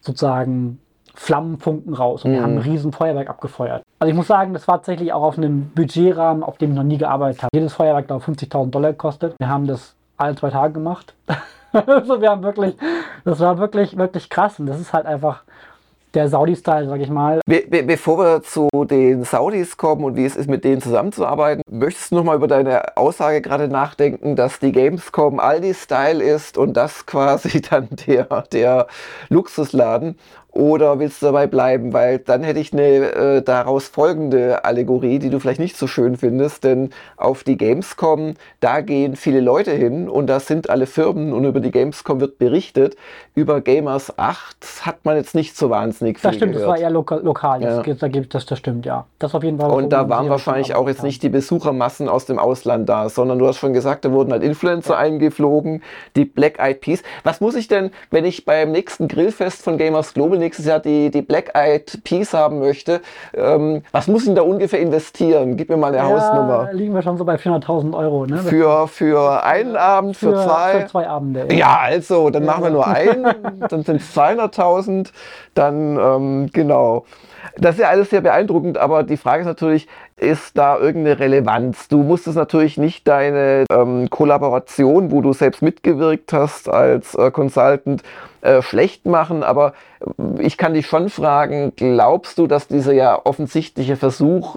sozusagen Flammenfunken raus. Und wir Mhm. haben ein riesen Feuerwerk abgefeuert. Also ich muss sagen, das war tatsächlich auch auf einem Budgetrahmen, auf dem ich noch nie gearbeitet habe. Jedes Feuerwerk, glaube ich, 50.000 Dollar gekostet. Wir haben das alle zwei Tage gemacht. also wir haben wirklich, das war wirklich, wirklich krass. Und das ist halt einfach der Saudi-Style, sag ich mal. Be be bevor wir zu den Saudis kommen und wie es ist, mit denen zusammenzuarbeiten, möchtest du noch mal über deine Aussage gerade nachdenken, dass die Gamescom Aldi-Style ist und das quasi dann der, der Luxusladen? Oder willst du dabei bleiben? Weil dann hätte ich eine äh, daraus folgende Allegorie, die du vielleicht nicht so schön findest, denn auf die Gamescom, da gehen viele Leute hin und da sind alle Firmen und über die Gamescom wird berichtet. Über Gamers 8 hat man jetzt nicht so wahnsinnig viel Das stimmt, gehört. das war eher loka lokal, ja. das, das, das, stimmt, ja. Das auf jeden Fall. Und da waren wahrscheinlich auch jetzt nicht die Besuchermassen aus dem Ausland da, sondern du hast schon gesagt, da wurden halt Influencer ja. eingeflogen, die Black Eyed Peas. Was muss ich denn, wenn ich beim nächsten Grillfest von Gamers Global nächstes Jahr die, die Black Eyed Peas haben möchte, ähm, was muss ich da ungefähr investieren? Gib mir mal eine ja, Hausnummer. liegen wir schon so bei 400.000 Euro. Ne? Für, für einen Abend, für, für zwei? Für zwei Abende. Ja, ja also, dann machen wir nur einen, dann sind es 200.000, dann ähm, genau. Das ist ja alles sehr beeindruckend, aber die Frage ist natürlich, ist da irgendeine Relevanz? Du musstest natürlich nicht deine ähm, Kollaboration, wo du selbst mitgewirkt hast als äh, Consultant, äh, schlecht machen, aber ich kann dich schon fragen, glaubst du, dass dieser ja offensichtliche Versuch,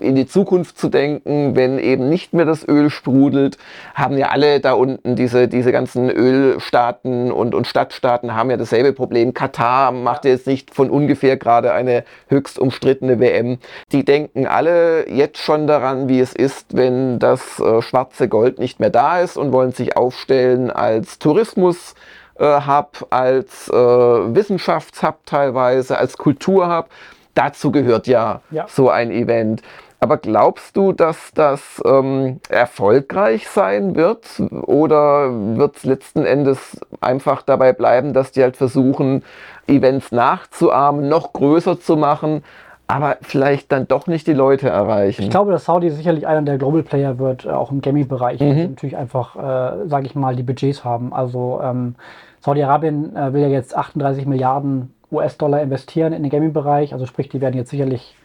in die Zukunft zu denken, wenn eben nicht mehr das Öl sprudelt, haben ja alle da unten, diese, diese ganzen Ölstaaten und, und Stadtstaaten haben ja dasselbe Problem. Katar macht jetzt nicht von ungefähr gerade eine höchst umstrittene WM. Die denken alle jetzt schon daran, wie es ist, wenn das äh, schwarze Gold nicht mehr da ist und wollen sich aufstellen als Tourismus äh, Hub, als äh, Wissenschaftshub teilweise, als Kulturhub. Dazu gehört ja, ja, so ein Event. Aber glaubst du, dass das ähm, erfolgreich sein wird? Oder wird es letzten Endes einfach dabei bleiben, dass die halt versuchen, Events nachzuahmen, noch größer zu machen, aber vielleicht dann doch nicht die Leute erreichen. Ich glaube, dass Saudi sicherlich einer der Global Player wird, äh, auch im Gaming-Bereich, mhm. natürlich einfach, äh, sage ich mal, die Budgets haben. Also ähm, Saudi-Arabien äh, will ja jetzt 38 Milliarden US-Dollar investieren in den Gaming-Bereich. Also sprich, die werden jetzt sicherlich,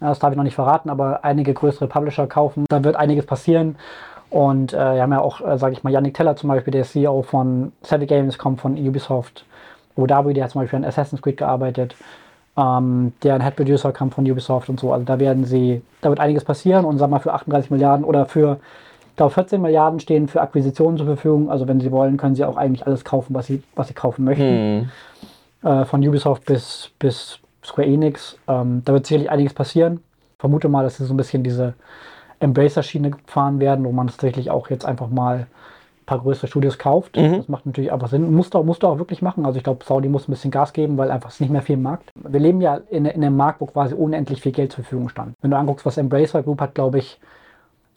das darf ich noch nicht verraten, aber einige größere Publisher kaufen. Da wird einiges passieren. Und äh, wir haben ja auch, äh, sage ich mal, Yannick Teller zum Beispiel, der CEO von Savvy Games, kommt von Ubisoft. Abu Dhabi, der hat zum Beispiel an Assassin's Creed gearbeitet. Ähm, deren Head Producer kam von Ubisoft und so. Also da werden sie, da wird einiges passieren und sag mal für 38 Milliarden oder für glaube, 14 Milliarden stehen für Akquisitionen zur Verfügung. Also wenn Sie wollen, können Sie auch eigentlich alles kaufen, was Sie, was Sie kaufen möchten. Hm. Äh, von Ubisoft bis, bis Square Enix. Ähm, da wird sicherlich einiges passieren. Ich vermute mal, dass Sie so ein bisschen diese Embracer-Schiene fahren werden, wo man tatsächlich auch jetzt einfach mal ein paar größere Studios kauft. Mhm. Das macht natürlich einfach Sinn. Musst du, musst du auch wirklich machen. Also ich glaube, Saudi muss ein bisschen Gas geben, weil einfach es nicht mehr viel im Markt. Wir leben ja in, in einem Markt, wo quasi unendlich viel Geld zur Verfügung stand. Wenn du anguckst, was Embracer Group hat, glaube ich,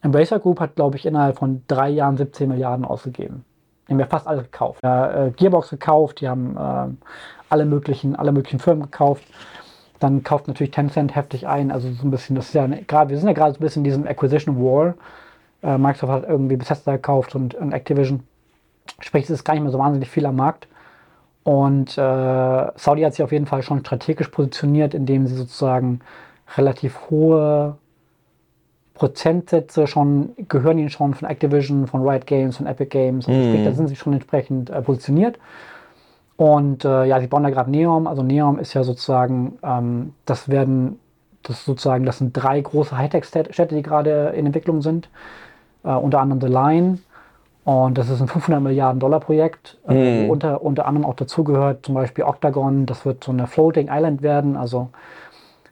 Embracer Group hat, glaube ich, innerhalb von drei Jahren 17 Milliarden ausgegeben. Die haben ja fast alles gekauft. Äh, Gearbox gekauft, die haben äh, alle, möglichen, alle möglichen Firmen gekauft. Dann kauft natürlich Tencent heftig ein. Also so ein bisschen, das ist ja gerade, wir sind ja gerade so ein bisschen in diesem Acquisition War. Äh, Microsoft hat irgendwie Bethesda gekauft und, und, Activision. Sprich, es ist gar nicht mehr so wahnsinnig viel am Markt. Und äh, Saudi hat sich auf jeden Fall schon strategisch positioniert, indem sie sozusagen relativ hohe Prozentsätze schon, gehören ihnen schon von Activision, von Riot Games, von Epic Games. Also sprich, da mhm. sind sie schon entsprechend äh, positioniert. Und äh, ja, sie bauen da gerade Neom. Also Neom ist ja sozusagen, ähm, das werden, das sozusagen, das sind drei große Hightech-Städte, die gerade in Entwicklung sind. Äh, unter anderem The Line. Und das ist ein 500 Milliarden Dollar Projekt, äh, mhm. wo unter, unter anderem auch dazugehört zum Beispiel Octagon. Das wird so eine Floating Island werden. Also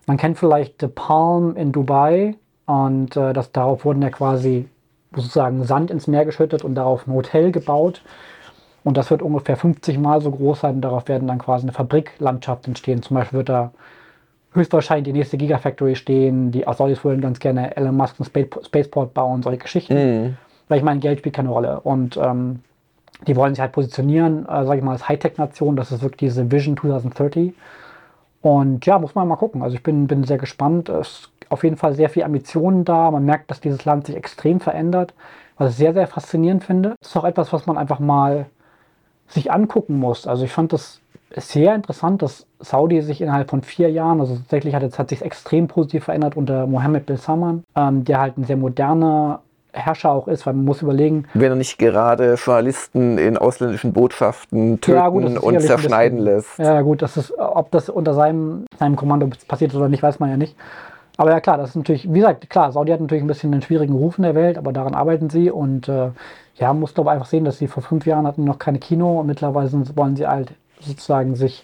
man kennt vielleicht The Palm in Dubai. Und äh, das, darauf wurden ja quasi sozusagen Sand ins Meer geschüttet und darauf ein Hotel gebaut. Und das wird ungefähr 50 Mal so groß sein und darauf werden dann quasi eine Fabriklandschaft entstehen. Zum Beispiel wird da höchstwahrscheinlich die nächste Gigafactory stehen. Die Saudis wollen ganz gerne Elon Musk einen Spaceport bauen, solche Geschichten. Mhm. Weil ich meine, Geld spielt keine Rolle. Und ähm, die wollen sich halt positionieren, äh, sage ich mal, als Hightech-Nation. Das ist wirklich diese Vision 2030. Und ja, muss man mal gucken. Also ich bin, bin sehr gespannt. Es auf jeden Fall sehr viel Ambitionen da. Man merkt, dass dieses Land sich extrem verändert, was ich sehr, sehr faszinierend finde. Das ist auch etwas, was man einfach mal sich angucken muss. Also ich fand das sehr interessant, dass Saudi sich innerhalb von vier Jahren, also tatsächlich hat, es hat sich extrem positiv verändert unter Mohammed bin Salman, ähm, der halt ein sehr moderner Herrscher auch ist, weil man muss überlegen. Wenn er nicht gerade Journalisten in ausländischen Botschaften töten ja, gut, und zerschneiden bisschen, lässt. Ja, gut, das ist, ob das unter seinem, seinem Kommando passiert ist oder nicht, weiß man ja nicht. Aber ja klar, das ist natürlich, wie gesagt, klar, Saudi hat natürlich ein bisschen einen schwierigen Ruf in der Welt, aber daran arbeiten sie und äh, ja, muss glaube einfach sehen, dass sie vor fünf Jahren hatten noch keine Kino und mittlerweile wollen sie halt sozusagen sich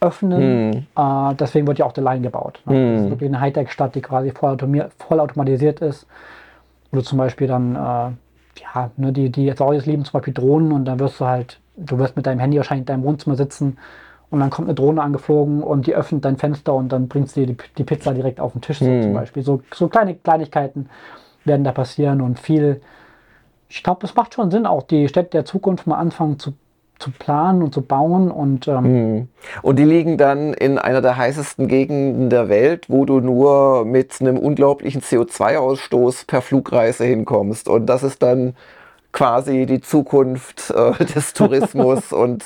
öffnen. Äh, deswegen wird ja auch The Line gebaut. Ne? Das ist wirklich eine Hightech-Stadt, die quasi vollautomatisiert ist. Wo du zum Beispiel dann, äh, ja, ne, die, die Saudis lieben zum Beispiel Drohnen und dann wirst du halt, du wirst mit deinem Handy wahrscheinlich in deinem Wohnzimmer sitzen und dann kommt eine Drohne angeflogen und die öffnet dein Fenster und dann bringst du dir die, die Pizza direkt auf den Tisch so zum Beispiel. So, so kleine Kleinigkeiten werden da passieren und viel, ich glaube, es macht schon Sinn, auch die Städte der Zukunft mal anfangen zu zu planen und zu bauen. Und, ähm und die liegen dann in einer der heißesten Gegenden der Welt, wo du nur mit einem unglaublichen CO2-Ausstoß per Flugreise hinkommst. Und das ist dann quasi die Zukunft äh, des Tourismus und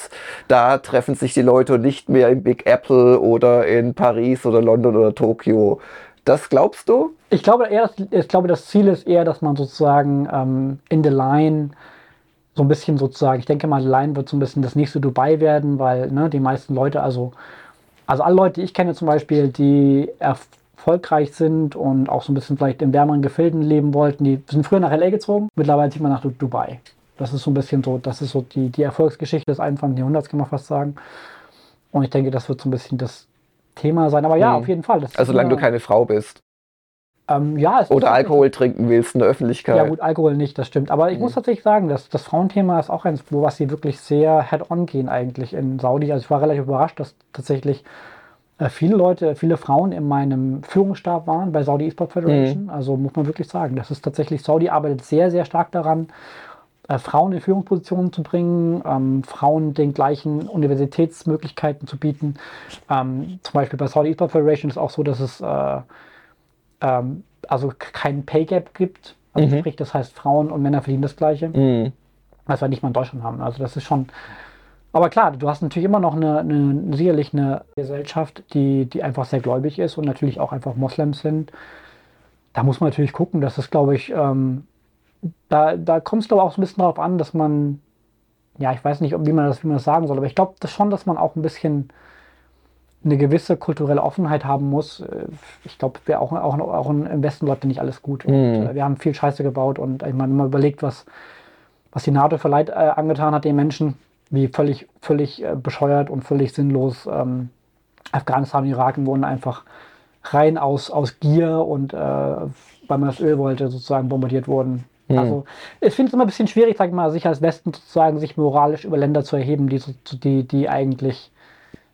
da treffen sich die Leute nicht mehr in Big Apple oder in Paris oder London oder Tokio. Das glaubst du? Ich glaube eher, ich glaube, das Ziel ist eher, dass man sozusagen ähm, in the line so ein bisschen sozusagen, ich denke mal, Line wird so ein bisschen das nächste Dubai werden, weil ne, die meisten Leute, also, also alle Leute, die ich kenne zum Beispiel, die erfolgreich sind und auch so ein bisschen vielleicht in wärmeren Gefilden leben wollten, die sind früher nach LA gezogen, mittlerweile zieht man nach Dubai. Das ist so ein bisschen so, das ist so die, die Erfolgsgeschichte des 21. Jahrhunderts, kann man fast sagen. Und ich denke, das wird so ein bisschen das Thema sein. Aber ja, mhm. auf jeden Fall. also solange du keine Frau bist. Ähm, ja, Oder Alkohol trinken willst in der Öffentlichkeit. Ja gut, Alkohol nicht, das stimmt. Aber ich mhm. muss tatsächlich sagen, dass das Frauenthema ist auch eins, wo was sie wirklich sehr head-on gehen eigentlich in Saudi. Also ich war relativ überrascht, dass tatsächlich äh, viele Leute, viele Frauen in meinem Führungsstab waren bei Saudi Esport Federation. Mhm. Also muss man wirklich sagen, das ist tatsächlich, Saudi arbeitet sehr, sehr stark daran, äh, Frauen in Führungspositionen zu bringen, ähm, Frauen den gleichen Universitätsmöglichkeiten zu bieten. Ähm, zum Beispiel bei Saudi Esport Federation ist es auch so, dass es äh, ähm, also kein Pay Gap gibt. Also mhm. sprich, das heißt, Frauen und Männer verdienen das Gleiche. Mhm. Was wir nicht mal in Deutschland haben. Also das ist schon. Aber klar, du hast natürlich immer noch eine, eine sicherlich eine Gesellschaft, die, die einfach sehr gläubig ist und natürlich auch einfach Moslems sind. Da muss man natürlich gucken, dass das, glaube ich, ähm, da, da kommt es, glaube ich, auch so ein bisschen darauf an, dass man, ja, ich weiß nicht, wie man das, wie man das sagen soll, aber ich glaube das schon, dass man auch ein bisschen eine gewisse kulturelle Offenheit haben muss. Äh, ich glaube, wir auch, auch, auch im Westen läuft nicht alles gut. Mhm. äh, wir haben viel Scheiße gebaut und ich meine, wenn man überlegt, was, was die NATO für Leid äh, angetan hat den Menschen, wie völlig, völlig äh, bescheuert und völlig sinnlos ähm, Afghanistan und Irak wurden einfach rein aus, aus Gier und äh, weil man das Öl wollte, sozusagen bombardiert wurden. Mhm. Also ich finde es immer ein bisschen schwierig, sag ich mal, sich als Westen sozusagen sich moralisch über Länder zu erheben, die, die, die eigentlich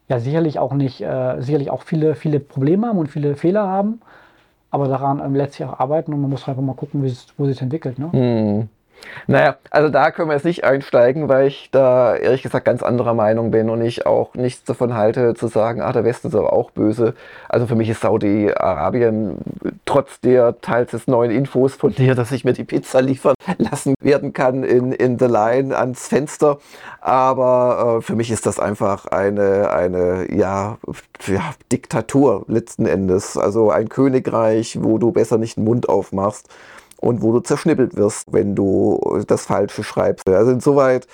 ja sicherlich auch nicht, äh, sicherlich auch viele, viele Probleme haben und viele Fehler haben, aber daran ähm, letztlich auch arbeiten und man muss einfach mal gucken, wo sich entwickelt. Ne? Mhm. Naja, also da können wir jetzt nicht einsteigen, weil ich da ehrlich gesagt ganz anderer Meinung bin und ich auch nichts davon halte, zu sagen, ah, der Westen ist aber auch böse. Also für mich ist Saudi-Arabien trotz der teils des neuen Infos von dir, dass ich mir die Pizza liefern lassen werden kann in, in The Line ans Fenster. Aber äh, für mich ist das einfach eine, eine ja, ja, Diktatur letzten Endes. Also ein Königreich, wo du besser nicht den Mund aufmachst und wo du zerschnippelt wirst, wenn du das Falsche schreibst. Also insoweit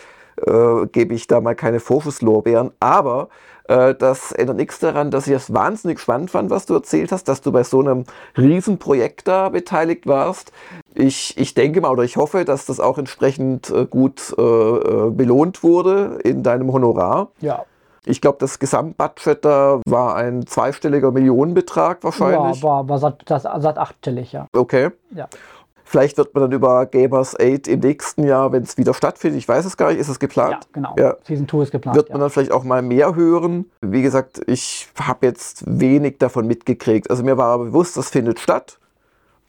äh, gebe ich da mal keine Vorschusslorbeeren, aber äh, das ändert nichts daran, dass ich es wahnsinnig spannend fand, was du erzählt hast, dass du bei so einem Riesenprojekt da beteiligt warst. Ich, ich denke mal oder ich hoffe, dass das auch entsprechend äh, gut äh, äh, belohnt wurde in deinem Honorar. Ja. Ich glaube, das Gesamtbudget da war ein zweistelliger Millionenbetrag wahrscheinlich. Ja, war, war satt, das, satt achtstellig, ja. Okay. Ja. Vielleicht wird man dann über Gamers 8 im nächsten Jahr, wenn es wieder stattfindet, ich weiß es gar nicht, ist es geplant? Ja, genau. Ja. Season 2 ist geplant. Wird man ja. dann vielleicht auch mal mehr hören? Wie gesagt, ich habe jetzt wenig davon mitgekriegt. Also mir war bewusst, das findet statt.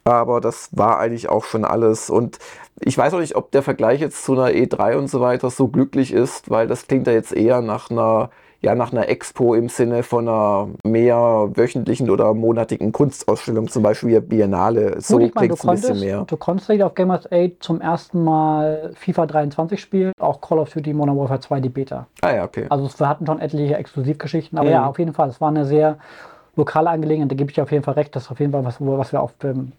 Aber das war eigentlich auch schon alles. Und ich weiß auch nicht, ob der Vergleich jetzt zu einer E3 und so weiter so glücklich ist, weil das klingt ja jetzt eher nach einer ja nach einer Expo im Sinne von einer mehr wöchentlichen oder monatigen Kunstausstellung, zum Beispiel Biennale. So klingt es ein bisschen mehr. Du konntest auf Gamers 8 zum ersten Mal FIFA 23 spielen, auch Call of Duty Modern Warfare 2 die Beta. Ah ja, okay. Also wir hatten schon etliche Exklusivgeschichten, aber mhm. ja, auf jeden Fall, es war eine sehr lokale Angelegenheit, da gebe ich auf jeden Fall recht, das ist auf jeden Fall was, was wir auf dem,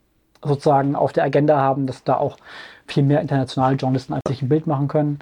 sozusagen auf der Agenda haben, dass da auch viel mehr internationale Journalisten als sich ein Bild machen können.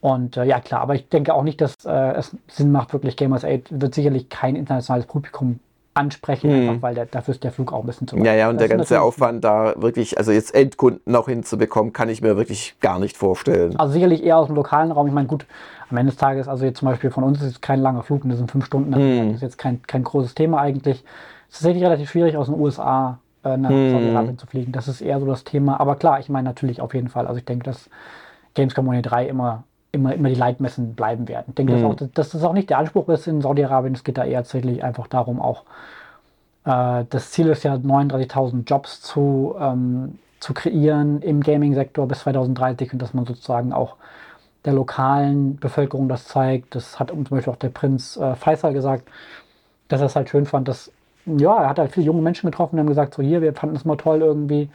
Und äh, ja, klar, aber ich denke auch nicht, dass äh, es Sinn macht, wirklich Gamers 8 wird sicherlich kein internationales Publikum ansprechen, mhm. einfach weil der, dafür ist der Flug auch ein bisschen zu weit. Ja, ja, und das der ganze Aufwand da wirklich, also jetzt Endkunden auch hinzubekommen, kann ich mir wirklich gar nicht vorstellen. Also sicherlich eher aus dem lokalen Raum. Ich meine, gut, am Ende des Tages, also jetzt zum Beispiel von uns ist es kein langer Flug, das sind fünf Stunden, mhm. das ist jetzt kein, kein großes Thema eigentlich. Es ist tatsächlich relativ schwierig, aus den USA äh, nach mhm. Saudi-Arabien zu fliegen. Das ist eher so das Thema. Aber klar, ich meine natürlich auf jeden Fall. Also ich denke, dass Gamescom Uni 3 immer immer, immer die Leitmessen bleiben werden. Ich denke, mhm. dass, auch, dass das auch nicht der Anspruch ist in Saudi-Arabien. Es geht da eher tatsächlich einfach darum, auch äh, das Ziel ist ja, 39.000 Jobs zu, ähm, zu kreieren im Gaming-Sektor bis 2030 und dass man sozusagen auch der lokalen Bevölkerung das zeigt. Das hat zum Beispiel auch der Prinz äh, Faisal gesagt, dass er es halt schön fand, dass, ja, er hat halt viele junge Menschen getroffen und haben gesagt, so hier, wir fanden es mal toll irgendwie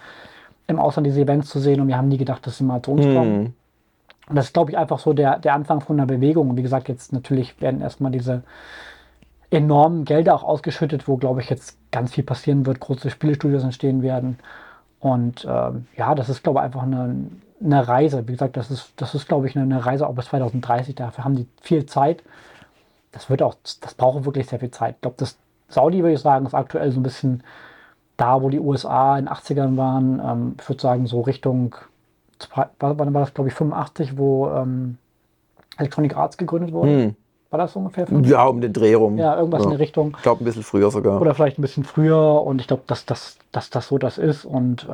im Ausland diese Events zu sehen und wir haben nie gedacht, dass sie mal zu uns mhm. Und das ist, glaube ich, einfach so der, der Anfang von einer Bewegung. Und wie gesagt, jetzt natürlich werden erstmal diese enormen Gelder auch ausgeschüttet, wo, glaube ich, jetzt ganz viel passieren wird, große Spielestudios entstehen werden. Und ähm, ja, das ist, glaube ich, einfach eine, eine Reise. Wie gesagt, das ist, das ist, glaube ich, eine, Reise auch bis 2030. Dafür haben die viel Zeit. Das wird auch, das braucht wirklich sehr viel Zeit. Ich glaube, das Saudi, würde ich sagen, ist aktuell so ein bisschen da, wo die USA in den 80ern waren. Ähm, ich würde sagen, so Richtung, wann war das, glaube ich, 85, wo ähm, Electronic Arts gegründet wurde. Hm. War das ungefähr? Fünf? Ja, um den Dreh rum. Ja, irgendwas ja. in der Richtung. Ich glaube, ein bisschen früher sogar. Oder vielleicht ein bisschen früher. Und ich glaube, dass, dass, dass das so das ist. Und äh,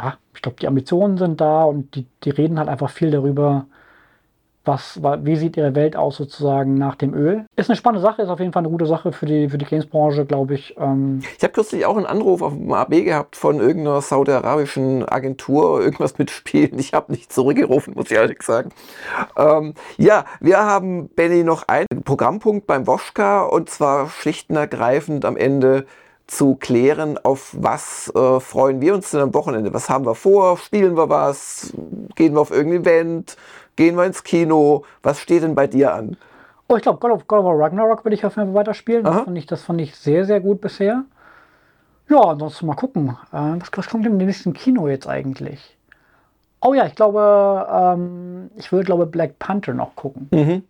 ja, ich glaube, die Ambitionen sind da und die, die reden halt einfach viel darüber, was, wie sieht ihre Welt aus sozusagen nach dem Öl? Ist eine spannende Sache, ist auf jeden Fall eine gute Sache für die, für die Games-Branche, glaube ich. Ähm ich habe kürzlich auch einen Anruf auf dem AB gehabt von irgendeiner saudi-arabischen Agentur, irgendwas mit Spielen. Ich habe nicht zurückgerufen, muss ich ehrlich sagen. Ähm, ja, wir haben, Benny, noch einen Programmpunkt beim Woschka und zwar schlicht und ergreifend am Ende zu klären, auf was äh, freuen wir uns denn am Wochenende? Was haben wir vor? Spielen wir was? Gehen wir auf irgendein Event? Gehen wir ins Kino? Was steht denn bei dir an? Oh, ich glaube, God of, God of War Ragnarok würde ich auf jeden Fall weiterspielen. Das fand, ich, das fand ich sehr, sehr gut bisher. Ja, ansonsten mal gucken. Äh, was, was kommt denn im nächsten Kino jetzt eigentlich? Oh ja, ich glaube, ähm, ich würde, glaube Black Panther noch gucken. Mhm.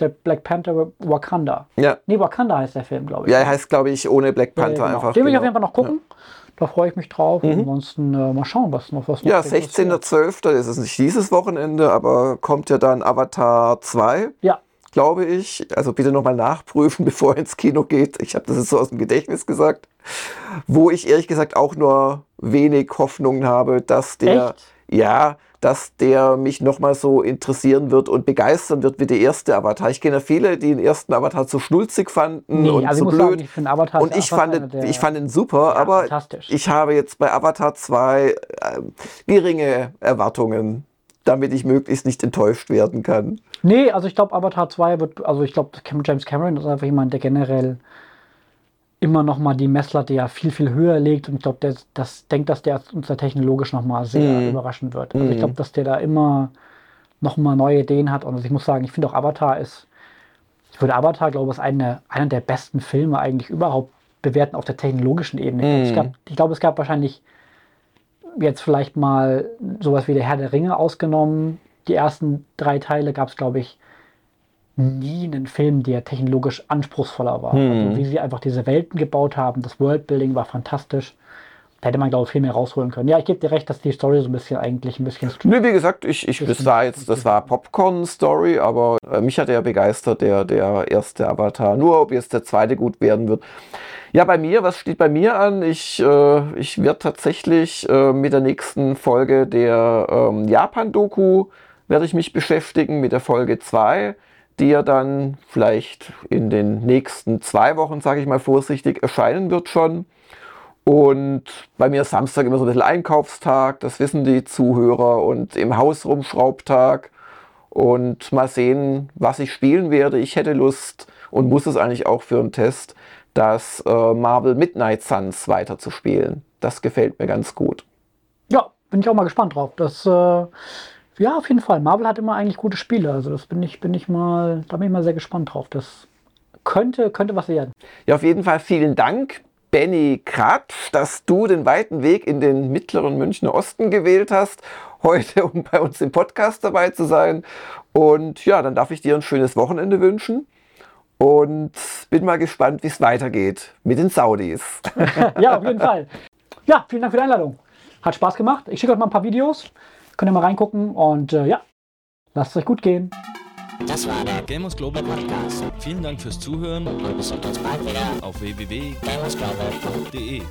Der Black Panther Wakanda. Ja. Nee, Wakanda heißt der Film, glaube ich. Ja, er heißt, glaube ich, ohne Black Panther ja, genau. einfach. Den will ich genau. auf jeden Fall noch gucken. Ja. Da freue ich mich drauf. Mhm. Ansonsten äh, mal schauen, was noch was Ja, 16.12. ist es nicht dieses Wochenende, aber kommt ja dann Avatar 2. Ja. Glaube ich. Also bitte nochmal nachprüfen, bevor er ins Kino geht. Ich habe das jetzt so aus dem Gedächtnis gesagt. Wo ich ehrlich gesagt auch nur wenig Hoffnungen habe, dass der. Echt? Ja, dass der mich nochmal so interessieren wird und begeistern wird wie der erste Avatar. Ich kenne ja viele, die den ersten Avatar zu schnulzig fanden nee, und also zu blöd. Sagen, ich Avatar und ich fand, den, ich fand ihn super, aber ich habe jetzt bei Avatar 2 äh, geringe Erwartungen, damit ich möglichst nicht enttäuscht werden kann. Nee, also ich glaube, Avatar 2 wird, also ich glaube, James Cameron ist einfach jemand, der generell immer noch mal die Messlatte ja viel, viel höher legt. Und ich glaube, der das denkt, dass der uns da technologisch noch mal sehr mm. überraschen wird. Also ich mhm. glaube, dass der da immer noch mal neue Ideen hat. Und also ich muss sagen, ich finde auch Avatar ist, ich würde Avatar, glaube ich, eine, einer der besten Filme eigentlich überhaupt bewerten auf der technologischen Ebene. Mm. Ich, glaube, ich glaube, es gab wahrscheinlich jetzt vielleicht mal sowas wie der Herr der Ringe ausgenommen. Die ersten drei Teile gab es, glaube ich, nie einen Film, der technologisch anspruchsvoller war. Hm. Also wie sie einfach diese Welten gebaut haben, das Worldbuilding war fantastisch. Da hätte man, glaube ich, viel mehr rausholen können. Ja, ich gebe dir recht, dass die Story so ein bisschen eigentlich ein bisschen. Nö, wie gesagt, ich, ich, das war jetzt, das war Popcorn-Story, aber äh, mich hat er begeistert, der, der erste Avatar. Nur ob jetzt der zweite gut werden wird. Ja, bei mir, was steht bei mir an? Ich, äh, ich werde tatsächlich äh, mit der nächsten Folge der ähm, Japan-Doku werde ich mich beschäftigen, mit der Folge 2 ja dann vielleicht in den nächsten zwei Wochen, sage ich mal vorsichtig, erscheinen wird schon. Und bei mir ist Samstag immer so ein bisschen Einkaufstag, das wissen die Zuhörer, und im Haus rumschraubtag. Und mal sehen, was ich spielen werde. Ich hätte Lust und muss es eigentlich auch für einen Test, das äh, Marvel Midnight Suns weiterzuspielen. Das gefällt mir ganz gut. Ja, bin ich auch mal gespannt drauf. Das äh ja, auf jeden Fall. Marvel hat immer eigentlich gute Spiele. Also das bin ich, bin ich mal, da bin ich mal sehr gespannt drauf. Das könnte, könnte was werden. Ja, auf jeden Fall vielen Dank, Benny Kratsch, dass du den weiten Weg in den mittleren Münchner Osten gewählt hast, heute, um bei uns im Podcast dabei zu sein. Und ja, dann darf ich dir ein schönes Wochenende wünschen. und bin mal gespannt, wie es weitergeht mit den Saudis. ja, auf jeden Fall. Ja, vielen Dank für die Einladung. Hat Spaß gemacht. Ich schicke euch mal ein paar Videos. Könnt ihr mal reingucken und äh, ja, lasst es euch gut gehen. Das war der Gamers Global Podcast. Vielen Dank fürs Zuhören und wir sehen uns bald wieder auf www.gamersglobal.de.